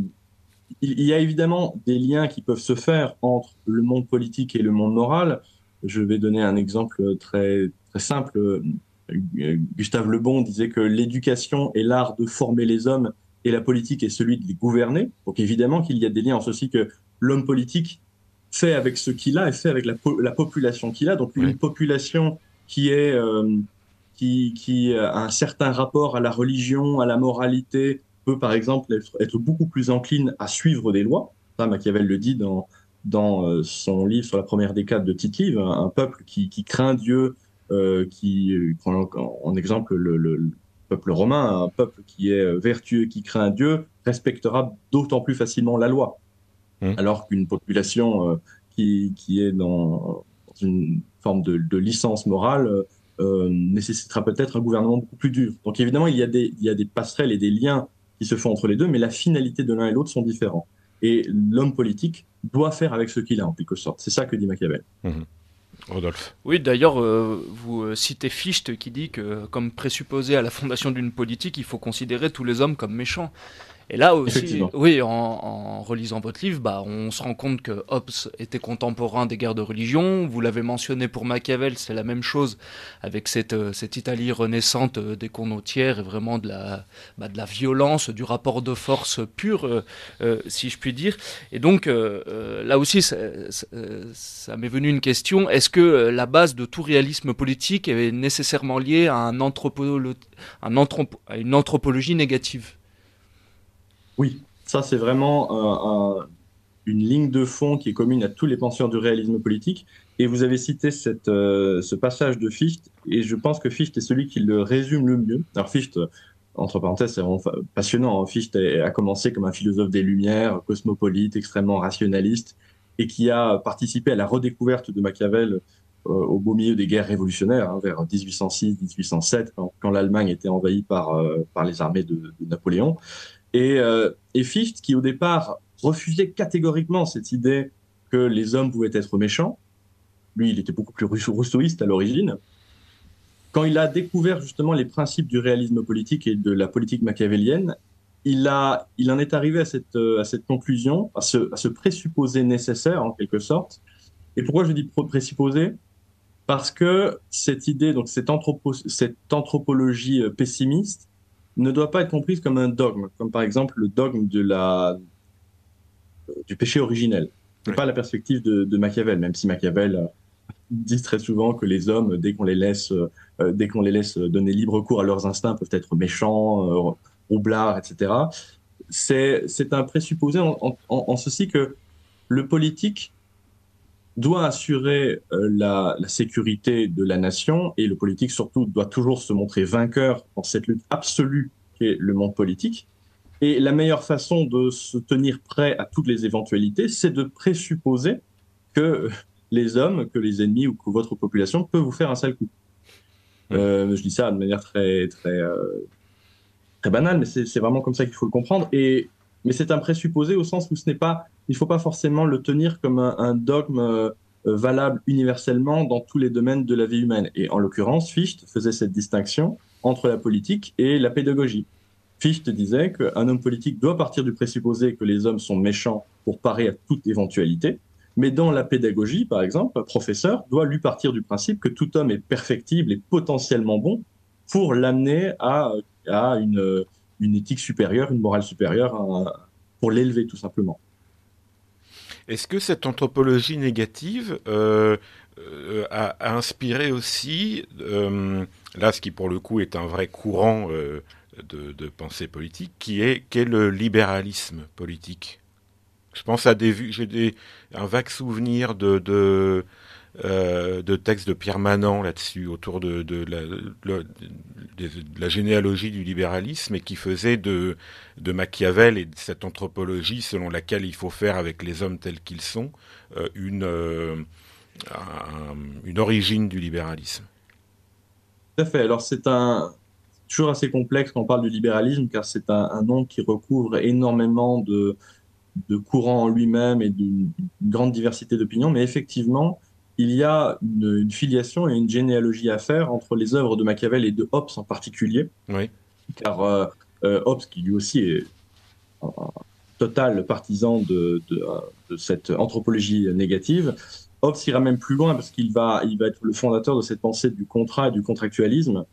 il y a évidemment des liens qui peuvent se faire entre le monde politique et le monde moral. Je vais donner un exemple très, très simple. Gustave Le Bon disait que l'éducation est l'art de former les hommes et la politique est celui de les gouverner. Donc évidemment qu'il y a des liens en ceci que l'homme politique fait avec ce qu'il a et fait avec la, po la population qu'il a. Donc une population qui est euh, qui, qui a un certain rapport à la religion, à la moralité, peut par exemple être, être beaucoup plus encline à suivre des lois. Ça, Machiavel le dit dans dans euh, son livre sur la première décade de Tite-Live, un, un, peuple qui, qui craint Dieu, euh, qui prend en, en exemple le, le, peuple romain, un peuple qui est vertueux, qui craint Dieu, respectera d'autant plus facilement la loi. Mmh. Alors qu'une population euh, qui, qui est dans, une forme de, de licence morale euh, nécessitera peut-être un gouvernement beaucoup plus dur. Donc évidemment, il y, a des, il y a des passerelles et des liens qui se font entre les deux, mais la finalité de l'un et l'autre sont différents. Et l'homme politique doit faire avec ce qu'il a, en quelque sorte. C'est ça que dit Machiavel. Mmh. Rodolphe. Oui, d'ailleurs, euh, vous citez Fichte qui dit que, comme présupposé à la fondation d'une politique, il faut considérer tous les hommes comme méchants. Et là aussi, oui, en, en relisant votre livre, bah, on se rend compte que Hobbes était contemporain des guerres de religion. Vous l'avez mentionné pour Machiavel, c'est la même chose avec cette, euh, cette Italie renaissante euh, des condottières et vraiment de la, bah, de la violence, du rapport de force pur, euh, euh, si je puis dire. Et donc, euh, là aussi, ça, ça- ça m'est venu une question. Est-ce que la base de tout réalisme politique est nécessairement liée à, un anthropolo- un anthropo- à une anthropologie négative? Oui, ça c'est vraiment euh, un- une ligne de fond qui est commune à tous les penseurs du réalisme politique. Et vous avez cité cette, euh, ce passage de Fichte, et je pense que Fichte est celui qui le résume le mieux. Alors Fichte, entre parenthèses, c'est vraiment passionnant. hein. Fichte a commencé comme un philosophe des Lumières, cosmopolite, extrêmement rationaliste, et qui a participé à la redécouverte de Machiavel euh, au beau milieu des guerres révolutionnaires, hein, vers 1806-1807, quand, l'Allemagne était envahie par, euh, par les armées de Napoléon. Et, euh, et Fichte, qui au départ refusait catégoriquement cette idée que les hommes pouvaient être méchants, lui, il était beaucoup plus rousseau- rousseauiste à l'origine. Quand il a découvert justement les principes du réalisme politique et de la politique machiavélienne, il, a, il en est arrivé à cette, euh, à cette conclusion, à ce, à présupposé nécessaire en quelque sorte. Et pourquoi je dis présupposé? Parce que cette idée, donc cette, cette anthropologie euh, pessimiste, ne doit pas être comprise comme un dogme, comme par exemple le dogme de la, du péché originel. C'est Oui. pas la perspective de, de Machiavel, même si Machiavel euh, dit très souvent que les hommes, dès qu'on les laisse, euh, dès qu'on les laisse donner libre cours à leurs instincts, peuvent être méchants, euh, roublards, etc. C'est, c'est un présupposé en, en, en ceci que le politique doit assurer euh, la, la sécurité de la nation et le politique surtout doit toujours se montrer vainqueur dans cette lutte absolue qu'est le monde politique. Et la meilleure façon de se tenir prêt à toutes les éventualités, c'est de présupposer que les hommes, que les ennemis ou que votre population peut vous faire un sale coup. Euh, je dis ça de manière très très euh, très banale, mais c'est c'est vraiment comme ça qu'il faut le comprendre. Et mais c'est un présupposé au sens où ce n'est pas, il faut pas forcément le tenir comme un, dogme euh, valable universellement dans tous les domaines de la vie humaine. Et en l'occurrence, Fichte faisait cette distinction entre la politique et la pédagogie. Fichte disait qu'un homme politique doit partir du présupposé que les hommes sont méchants pour parer à toute éventualité, mais dans la pédagogie, par exemple, un professeur doit lui partir du principe que tout homme est perfectible et potentiellement bon pour l'amener à, à une, une éthique supérieure, une morale supérieure, à- pour l'élever tout simplement. Est-ce que cette anthropologie négative euh, euh, a, inspiré aussi, euh, là ce qui pour le coup est un vrai courant euh, de, pensée politique, qui est, le libéralisme politique? Je pense à des vues, j'ai un vague souvenir de, de, euh, de textes de Pierre Manant là-dessus, autour de, la, généalogie du libéralisme, et qui faisait de, de Machiavel et de cette anthropologie selon laquelle il faut faire avec les hommes tels qu'ils sont euh, une, euh, un- une origine du libéralisme. Tout à fait. Alors c'est un toujours assez complexe quand on parle du libéralisme, car c'est un, nom qui recouvre énormément de, de courants en lui-même et d'une grande diversité d'opinions. Mais effectivement, il y a une, une filiation et une généalogie à faire entre les œuvres de Machiavel et de Hobbes en particulier. Oui. car euh, euh, Hobbes, qui lui aussi est un total partisan de, de, de cette anthropologie négative, Hobbes ira même plus loin parce qu'il va, il va être le fondateur de cette pensée du contrat et du contractualisme,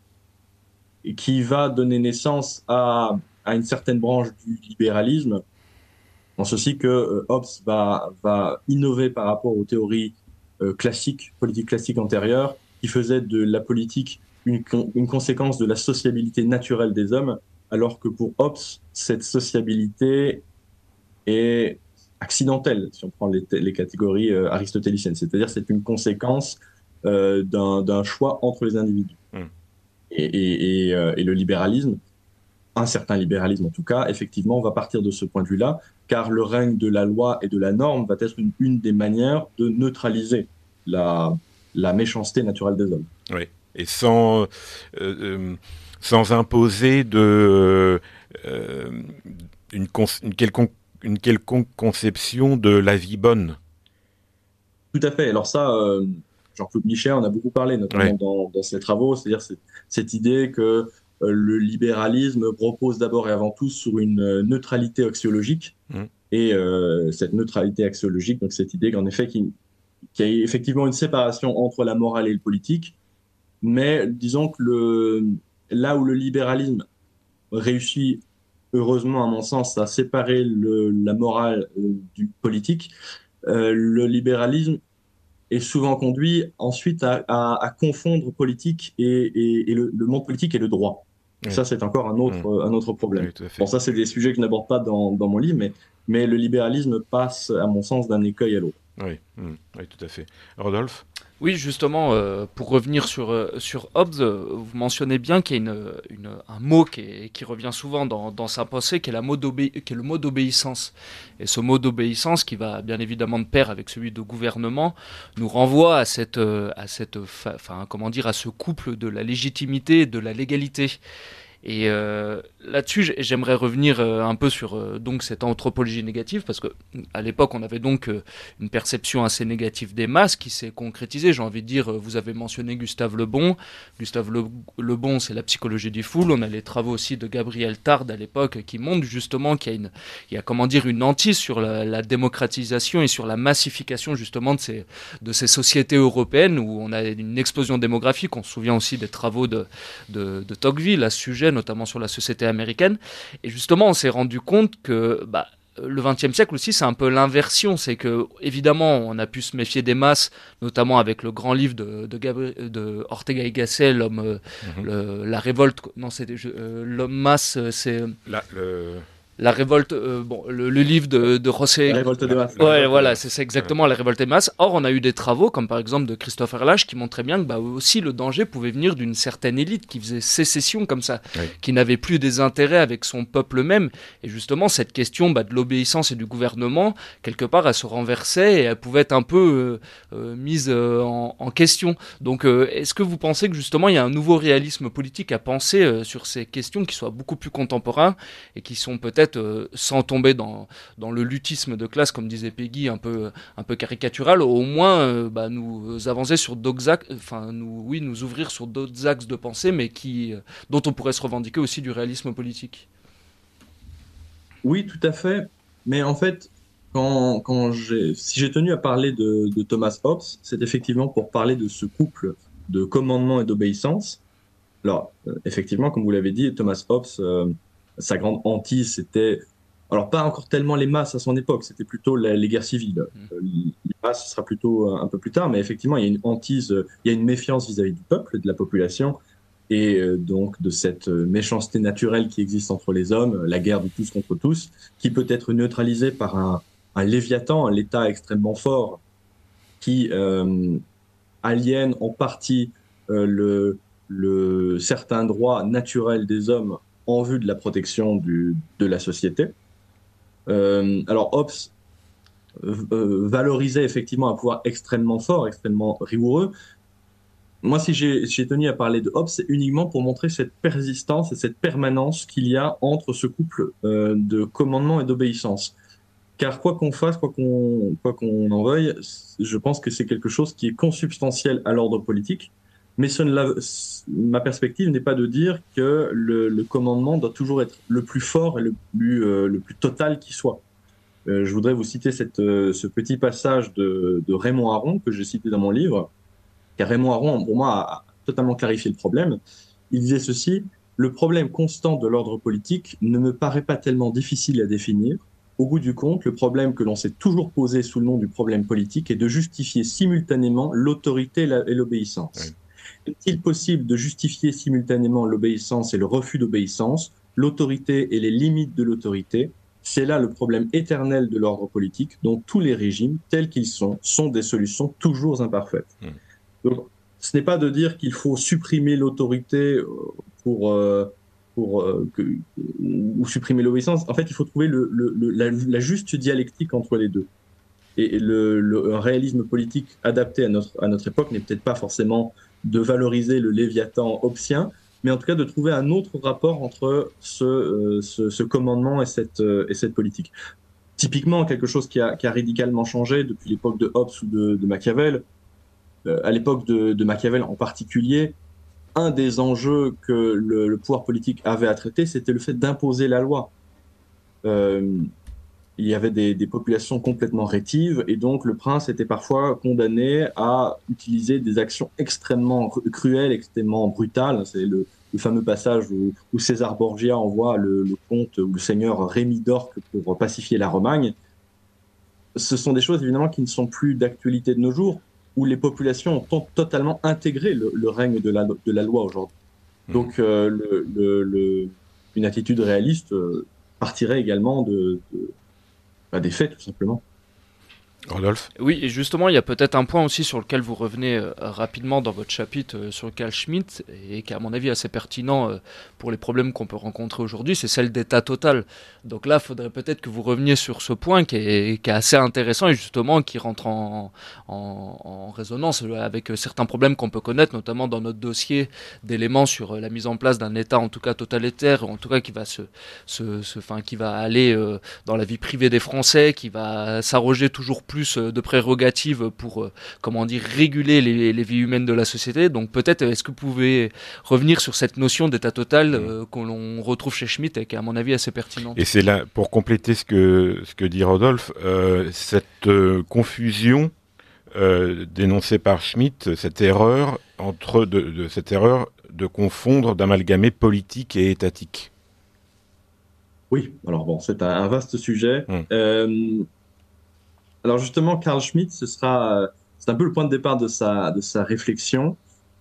et qui va donner naissance à, à une certaine branche du libéralisme, en ceci que euh, Hobbes va, va innover par rapport aux théories euh, classiques, politiques classiques antérieures, qui faisaient de la politique une, une conséquence de la sociabilité naturelle des hommes, alors que pour Hobbes, cette sociabilité est accidentelle, si on prend les, les catégories euh, aristotéliciennes. C'est-à-dire c'est une conséquence euh, d'un choix entre les individus. Mm. Et, et, et, euh, et le libéralisme, un certain libéralisme en tout cas, effectivement, va partir de ce point de vue-là, car le règne de la loi et de la norme va être une, une des manières de neutraliser la, la méchanceté naturelle des hommes. Et sans, euh, euh, sans imposer de, euh, une, une, quelconque, une quelconque conception de la vie bonne. Tout à fait. Alors ça, Jean-Claude Michet en a beaucoup parlé, notamment Ouais. dans, dans ses travaux, c'est-à-dire cette, cette idée que le libéralisme repose d'abord et avant tout sur une euh, neutralité axiologique. Mm. Et euh, cette neutralité axiologique, donc cette idée qu'en effet, qu'il y a effectivement une séparation entre la morale et le politique, mais disons que le, là où le libéralisme réussit heureusement, à mon sens, à séparer le, la morale euh, du politique, euh, le libéralisme est souvent conduit ensuite à, à, à confondre politique et, et, et le, le, monde politique et le droit. Oui. Ça, c'est encore un autre, un autre problème. Oui. Bon, ça, c'est des sujets que je n'aborde pas dans, dans mon livre, mais, mais le libéralisme passe, à mon sens, d'un écueil à l'autre. Oui, mm, oui, tout à fait. Rodolphe? Oui, justement, euh, pour revenir sur, euh, Hobbes, euh, vous mentionnez bien qu'il y a un mot qui, revient souvent dans, sa pensée, qui est, le mot d'obéissance. Et ce mot d'obéissance, qui va bien évidemment de pair avec celui de gouvernement, nous renvoie à cette, à cette, à ce couple de la légitimité et de la légalité. Et euh, là-dessus, j'aimerais revenir euh, un peu sur euh, donc cette anthropologie négative, parce que à l'époque, on avait donc une perception assez négative des masses qui s'est concrétisée. J'ai envie de dire, vous avez mentionné Gustave Le Bon. Gustave Le, Bon, c'est la psychologie des foules. On a les travaux aussi de Gabriel Tard à l'époque qui montrent justement qu'il y a une, il y a comment dire une hantise sur la, démocratisation et sur la massification justement de ces de ces sociétés européennes où on a une explosion démographique. On se souvient aussi des travaux de, de Tocqueville à ce sujet notamment sur la société américaine. Et justement, on s'est rendu compte que bah, le XXe siècle aussi, c'est un peu l'inversion. C'est que, évidemment, on a pu se méfier des masses, notamment avec le grand livre de, de, Gabri de Ortega y Gasset, l'homme, mm -hmm. le, la révolte. Non, c'est euh, l'homme masse, c'est. La, le... La révolte, euh, bon, le, le, livre de, de José. La révolte de masse. Ouais, voilà, c'est exactement la révolte des masses. Or, on a eu des travaux, comme par exemple de Christophe Erlach, qui montraient bien que bah, aussi le danger pouvait venir d'une certaine élite qui faisait sécession comme ça, qui n'avait plus des intérêts avec son peuple même. Et justement, cette question bah, de l'obéissance et du gouvernement, quelque part, elle se renversait et elle pouvait être un peu euh, euh, mise en, en, question. Donc, euh, est-ce que vous pensez que justement, il y a un nouveau réalisme politique à penser euh, sur ces questions qui soient beaucoup plus contemporains et qui sont peut-être euh, sans tomber dans, le lutisme de classe, comme disait Peggy, un peu, un peu caricatural, au moins euh, bah, nous avancer sur d'autres axes, enfin nous, oui, nous ouvrir sur d'autres axes de pensée, mais qui, euh, dont on pourrait se revendiquer aussi du réalisme politique. Oui, tout à fait. Mais en fait, quand, quand si j'ai tenu à parler de, Thomas Hobbes, c'est effectivement pour parler de ce couple de commandement et d'obéissance. Alors, effectivement, comme vous l'avez dit, Thomas Hobbes, sa grande hantise, c'était, alors pas encore tellement les masses à son époque, c'était plutôt la, les guerres civiles. Euh, les masses, ce sera plutôt un peu plus tard, mais effectivement, il y a une hantise, il y a une méfiance vis-à-vis -vis du peuple, de la population, et euh, donc de cette méchanceté naturelle qui existe entre les hommes, la guerre de tous contre tous, qui peut être neutralisée par un, un léviathan, un État extrêmement fort, qui euh, aliène en partie euh, le, le certain droit naturel des hommes en vue de la protection de la société. Euh, alors Hobbes euh, valorisait effectivement un pouvoir extrêmement fort, extrêmement rigoureux. Moi, si j'ai tenu à parler de Hobbes, c'est uniquement pour montrer cette persistance et cette permanence qu'il y a entre ce couple euh, de commandement et d'obéissance. Car quoi qu'on fasse, quoi qu'on en veuille, je pense que c'est quelque chose qui est consubstantiel à l'ordre politique. Mais ma perspective n'est pas de dire que le, commandement doit toujours être le plus fort et le plus, euh, total qui soit. Euh, je voudrais vous citer euh, ce petit passage de, Raymond Aron que j'ai cité dans mon livre, car Raymond Aron, pour moi, a totalement clarifié le problème. Il disait ceci, le problème constant de l'ordre politique ne me paraît pas tellement difficile à définir. Au bout du compte, le problème que l'on s'est toujours posé sous le nom du problème politique est de justifier simultanément l'autorité et l'obéissance. Est-il possible de justifier simultanément l'obéissance et le refus d'obéissance, l'autorité et les limites de l'autorité? C'est là le problème éternel de l'ordre politique, dont tous les régimes, tels qu'ils sont, sont des solutions toujours imparfaites. Mmh. Donc, ce n'est pas de dire qu'il faut supprimer l'autorité pour, euh, pour euh, que, ou supprimer l'obéissance. En fait, il faut trouver le, le, le, la, la, juste dialectique entre les deux. Et le, le réalisme politique adapté à notre, à notre époque n'est peut-être pas forcément de valoriser le léviathan obsien, mais en tout cas de trouver un autre rapport entre ce, euh, ce, commandement et cette, euh, et cette politique. Typiquement, quelque chose qui a, qui a radicalement changé depuis l'époque de Hobbes ou de, Machiavel, euh, à l'époque de, Machiavel en particulier, un des enjeux que le pouvoir politique avait à traiter, c'était le fait d'imposer la loi. Il y avait des, des, populations complètement rétives et donc le prince était parfois condamné à utiliser des actions extrêmement cruelles, extrêmement brutales. C'est le, le, fameux passage où, où, César Borgia envoie le, le comte ou le seigneur Rémy d'Orque pour pacifier la Romagne. Ce sont des choses évidemment qui ne sont plus d'actualité de nos jours, où les populations ont totalement intégré le, le règne de la, de la loi aujourd'hui. Mmh. Donc euh, une attitude réaliste euh, partirait également de, de bah, des faits, tout simplement. Rodolphe Oui, et justement, il y a peut-être un point aussi sur lequel vous revenez euh, rapidement dans votre chapitre euh, sur Carl Schmitt, et qui est à mon avis assez pertinent euh, pour les problèmes qu'on peut rencontrer aujourd'hui, c'est celle d'état total. Donc là, il faudrait peut-être que vous reveniez sur ce point qui est, est, assez intéressant et justement qui rentre en, résonance avec certains problèmes qu'on peut connaître, notamment dans notre dossier d'éléments sur la mise en place d'un État en tout cas totalitaire, en tout cas qui va se, se fin, qui va aller dans la vie privée des Français, qui va s'arroger toujours plus plus de prérogatives pour, comment dire, réguler les, les, vies humaines de la société. Donc peut-être, est-ce que vous pouvez revenir sur cette notion d'état total euh, que l'on retrouve chez Schmitt et qui est à mon avis assez pertinente Et c'est là, pour compléter ce que, ce que dit Rodolphe, euh, cette euh, confusion euh, dénoncée par Schmitt, cette erreur entre de, de cette erreur de confondre, d'amalgamer politique et étatique. Oui, alors bon, c'est un, vaste sujet. Hum. Euh, alors justement, Carl Schmitt, ce sera, c'est un peu le point de départ de sa, de sa réflexion,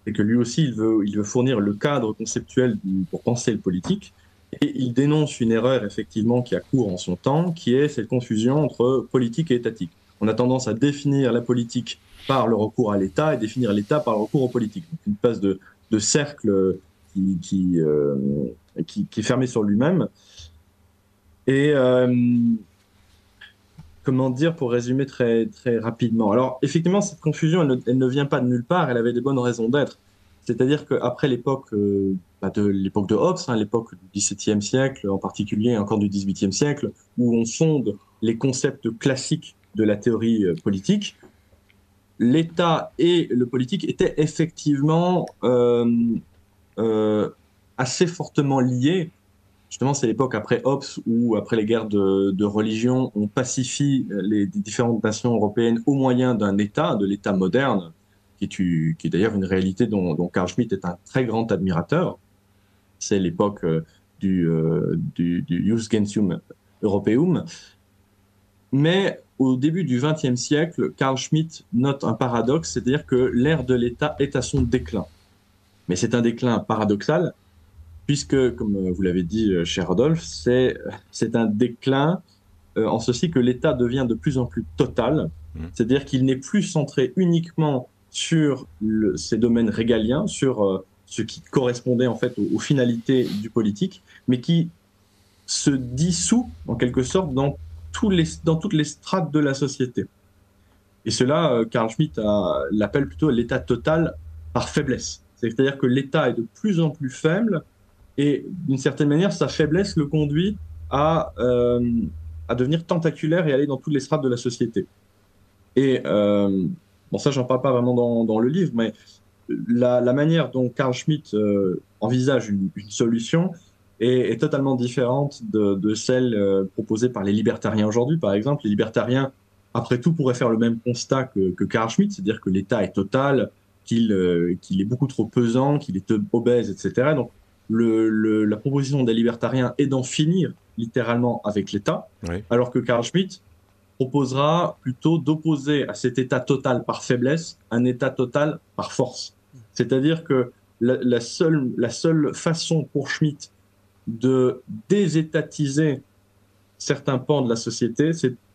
et que lui aussi, il veut, il veut fournir le cadre conceptuel pour penser le politique. Et il dénonce une erreur, effectivement, qui a cours en son temps, qui est cette confusion entre politique et étatique. On a tendance à définir la politique par le recours à l'État et définir l'État par le recours aux politiques. Donc une phase de, de cercle qui, qui, euh, qui, qui, est fermé sur lui-même. Et euh, comment dire pour résumer très très rapidement. Alors effectivement cette confusion elle ne, vient pas de nulle part, elle avait des bonnes raisons d'être. C'est-à-dire qu'après l'époque euh, bah de l'époque de Hobbes, hein, l'époque du XVIIe siècle en particulier, encore du XVIIIe siècle, où on sonde les concepts classiques de la théorie euh, politique, l'État et le politique étaient effectivement euh, assez fortement liés justement, c'est l'époque après Hobbes où, après les guerres de, religion, on pacifie les différentes nations européennes au moyen d'un État, de l'État moderne, qui est, d'ailleurs une réalité dont, dont, Carl Schmitt est un très grand admirateur. C'est l'époque du, euh, du, du Jus Gentium Europeum. Mais au début du XXe siècle, Carl Schmitt note un paradoxe, c'est-à-dire que l'ère de l'État est à son déclin. Mais c'est un déclin paradoxal, puisque, comme vous l'avez dit, cher Rodolphe, c'est c'est un déclin euh, en ceci que l'État devient de plus en plus total, mmh. c'est-à-dire qu'il n'est plus centré uniquement sur le, ces domaines régaliens, sur euh, ce qui correspondait en fait aux, aux, finalités du politique, mais qui se dissout en quelque sorte dans, tous les, dans toutes les strates de la société. Et cela, euh, Carl Schmitt l'appelle plutôt l'État total par faiblesse. C'est-à-dire que l'État est de plus en plus faible et d'une certaine manière, sa faiblesse le conduit à, euh, à devenir tentaculaire et aller dans toutes les strates de la société. Et euh, bon, ça, j'en parle pas vraiment dans, le livre, mais la, manière dont Carl Schmitt euh, envisage une, solution est, totalement différente de, celle euh, proposée par les libertariens aujourd'hui. Par exemple, les libertariens, après tout, pourraient faire le même constat que, que Carl Schmitt, c'est-à-dire que l'État est total, qu'il euh, est beaucoup trop pesant, qu'il est obèse, etc. Donc, le, le, la proposition des libertariens est d'en finir littéralement avec l'État, oui. alors que Carl Schmitt proposera plutôt d'opposer à cet État total par faiblesse un État total par force. C'est-à-dire que la, la, seule, la seule façon pour Schmitt de désétatiser certains pans de la société,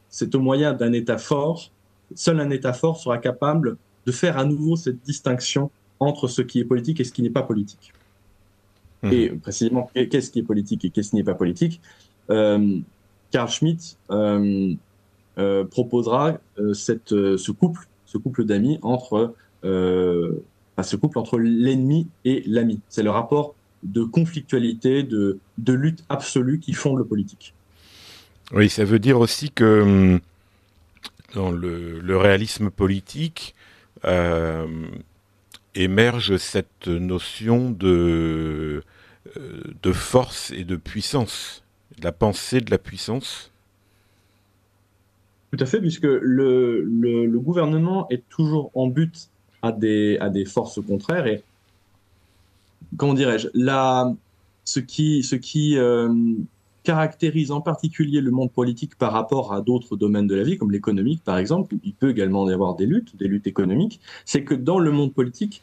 c'est au moyen d'un État fort. Seul un État fort sera capable de faire à nouveau cette distinction entre ce qui est politique et ce qui n'est pas politique. Mmh. Et précisément, qu'est-ce qui est politique et qu'est-ce qui n'est pas politique euh, Carl Schmitt euh, euh, proposera cette, ce couple, ce couple d'amis entre, ce couple entre l'ennemi et l'ami. C'est le rapport de conflictualité, de, de lutte absolue qui fonde le politique. Oui, ça veut dire aussi que hum, dans le, le réalisme politique, euh, émerge cette notion de, euh, de force et de puissance, la pensée de la puissance. Tout à fait, puisque le, le, gouvernement est toujours en but à des, à des forces contraires. Et comment dirais-je Ce qui, ce qui euh, caractérise en particulier le monde politique par rapport à d'autres domaines de la vie, comme l'économique par exemple, il peut également y avoir des luttes, des luttes économiques, c'est que dans le monde politique,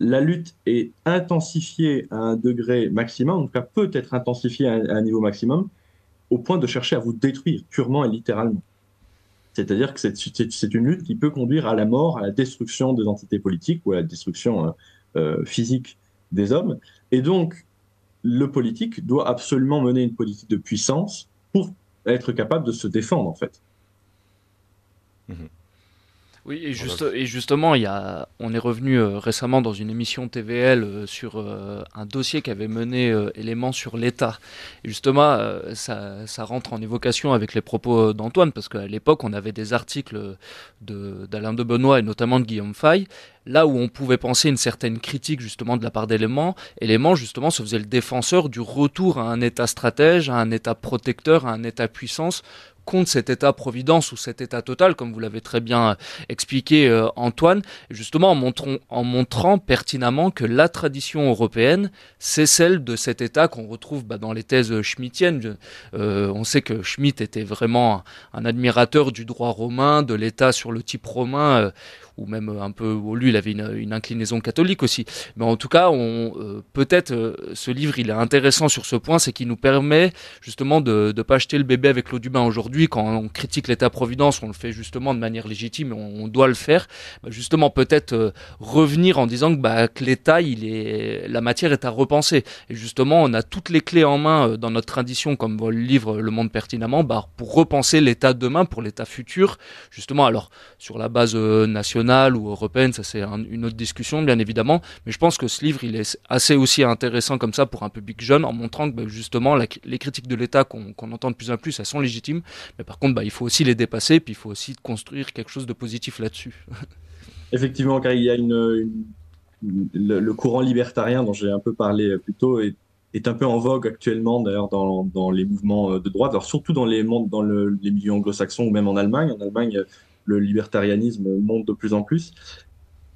la lutte est intensifiée à un degré maximum, en tout cas peut être intensifiée à un, niveau maximum, au point de chercher à vous détruire purement et littéralement. C'est-à-dire que c'est une lutte qui peut conduire à la mort, à la destruction des entités politiques ou à la destruction euh, euh, physique des hommes. Et donc, le politique doit absolument mener une politique de puissance pour être capable de se défendre, en fait. Mmh. Oui, et, juste, et justement, il y a, on est revenu euh, récemment dans une émission TVL euh, sur euh, un dossier qui avait mené éléments sur l'État. Et justement, ça, ça, rentre en évocation avec les propos d'Antoine, parce qu'à l'époque, on avait des articles d'Alain de, de, Benoît et notamment de Guillaume Fay, là où on pouvait penser une certaine critique justement de la part d'éléments, éléments justement se faisait le défenseur du retour à un État stratège, à un État protecteur, à un État puissance contre cet état-providence ou cet état total, comme vous l'avez très bien expliqué euh, Antoine, justement en, montrant, en montrant pertinemment que la tradition européenne, c'est celle de cet état qu'on retrouve bah, dans les thèses schmittiennes. Euh, on sait que Schmitt était vraiment un, admirateur du droit romain, de l'état sur le type romain. Euh, ou même un peu, lui, il avait une, inclinaison catholique aussi. Mais en tout cas, euh, peut-être euh, ce livre, il est intéressant sur ce point, c'est qu'il nous permet justement de ne pas jeter le bébé avec l'eau du bain aujourd'hui. Quand on critique l'État-providence, on le fait justement de manière légitime, on, on doit le faire. Bah, justement, peut-être euh, revenir en disant que, bah, l'État, la matière est à repenser. Et justement, on a toutes les clés en main euh, dans notre tradition, comme le livre Le Monde pertinemment, bah, pour repenser l'État de demain, pour l'État futur. Justement, alors sur la base euh, nationale ou européenne, ça c'est un, une autre discussion bien évidemment, mais je pense que ce livre il est assez aussi intéressant comme ça pour un public jeune en montrant que justement les critiques de l'État qu'on qu entend de plus en plus, elles sont légitimes, mais par contre bah, il faut aussi les dépasser, puis il faut aussi construire quelque chose de positif là-dessus. Effectivement, car il y a le, courant libertarien dont j'ai un peu parlé plus tôt est, un peu en vogue actuellement d'ailleurs dans, les mouvements de droite, alors surtout dans les, milieux anglo-saxons ou même en Allemagne. En Allemagne, le libertarianisme monte de plus en plus.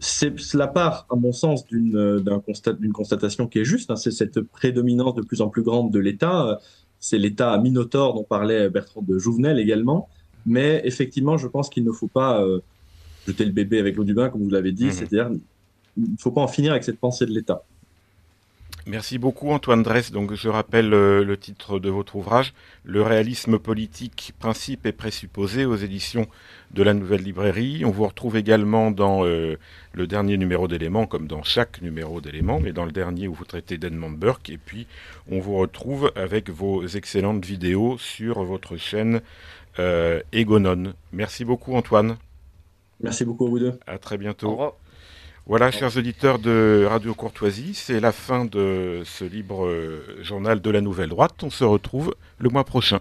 C'est cela part, à mon sens, d'une constat, constatation qui est juste. Hein, c'est cette prédominance de plus en plus grande de l'État. C'est l'État minotaure dont parlait Bertrand de Jouvenel également. Mais effectivement, je pense qu'il ne faut pas euh, jeter le bébé avec l'eau du bain, comme vous l'avez dit. Mmh. C'est-à-dire, il ne faut pas en finir avec cette pensée de l'État. Merci beaucoup Antoine Dress. Donc je rappelle euh, le titre de votre ouvrage, Le réalisme politique, principe et présupposé aux éditions de la Nouvelle Librairie. On vous retrouve également dans euh, le dernier numéro d'éléments, comme dans chaque numéro d'éléments, mais dans le dernier où vous traitez d'Edmond Burke. Et puis on vous retrouve avec vos excellentes vidéos sur votre chaîne euh, Egonon. Merci beaucoup Antoine. Merci beaucoup à vous deux. À très bientôt. Au revoir. Voilà, chers auditeurs de Radio Courtoisie, c'est la fin de ce libre journal de la Nouvelle Droite. On se retrouve le mois prochain.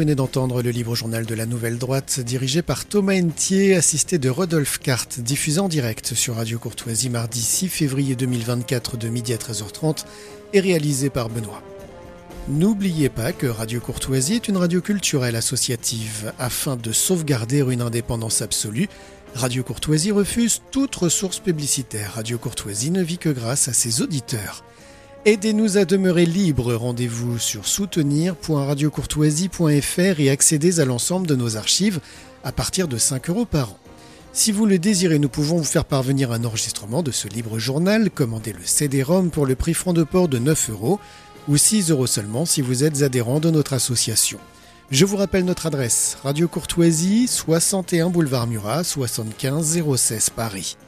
Venez d'entendre le livre journal de la Nouvelle Droite, dirigé par Thomas Entier, assisté de Rodolphe Carte, diffusé en direct sur Radio Courtoisie mardi 6 février 2024 de midi à 13h30 et réalisé par Benoît. N'oubliez pas que Radio Courtoisie est une radio culturelle associative. Afin de sauvegarder une indépendance absolue, Radio Courtoisie refuse toute ressource publicitaire. Radio Courtoisie ne vit que grâce à ses auditeurs. Aidez-nous à demeurer libres. Rendez-vous sur soutenir.radiocourtoisie.fr et accédez à l'ensemble de nos archives à partir de 5 euros par an. Si vous le désirez, nous pouvons vous faire parvenir un enregistrement de ce libre journal. Commandez le CD-ROM pour le prix franc de port de 9 euros ou 6 euros seulement si vous êtes adhérent de notre association. Je vous rappelle notre adresse Radio Courtoisie, 61 boulevard Murat, 75 016 Paris.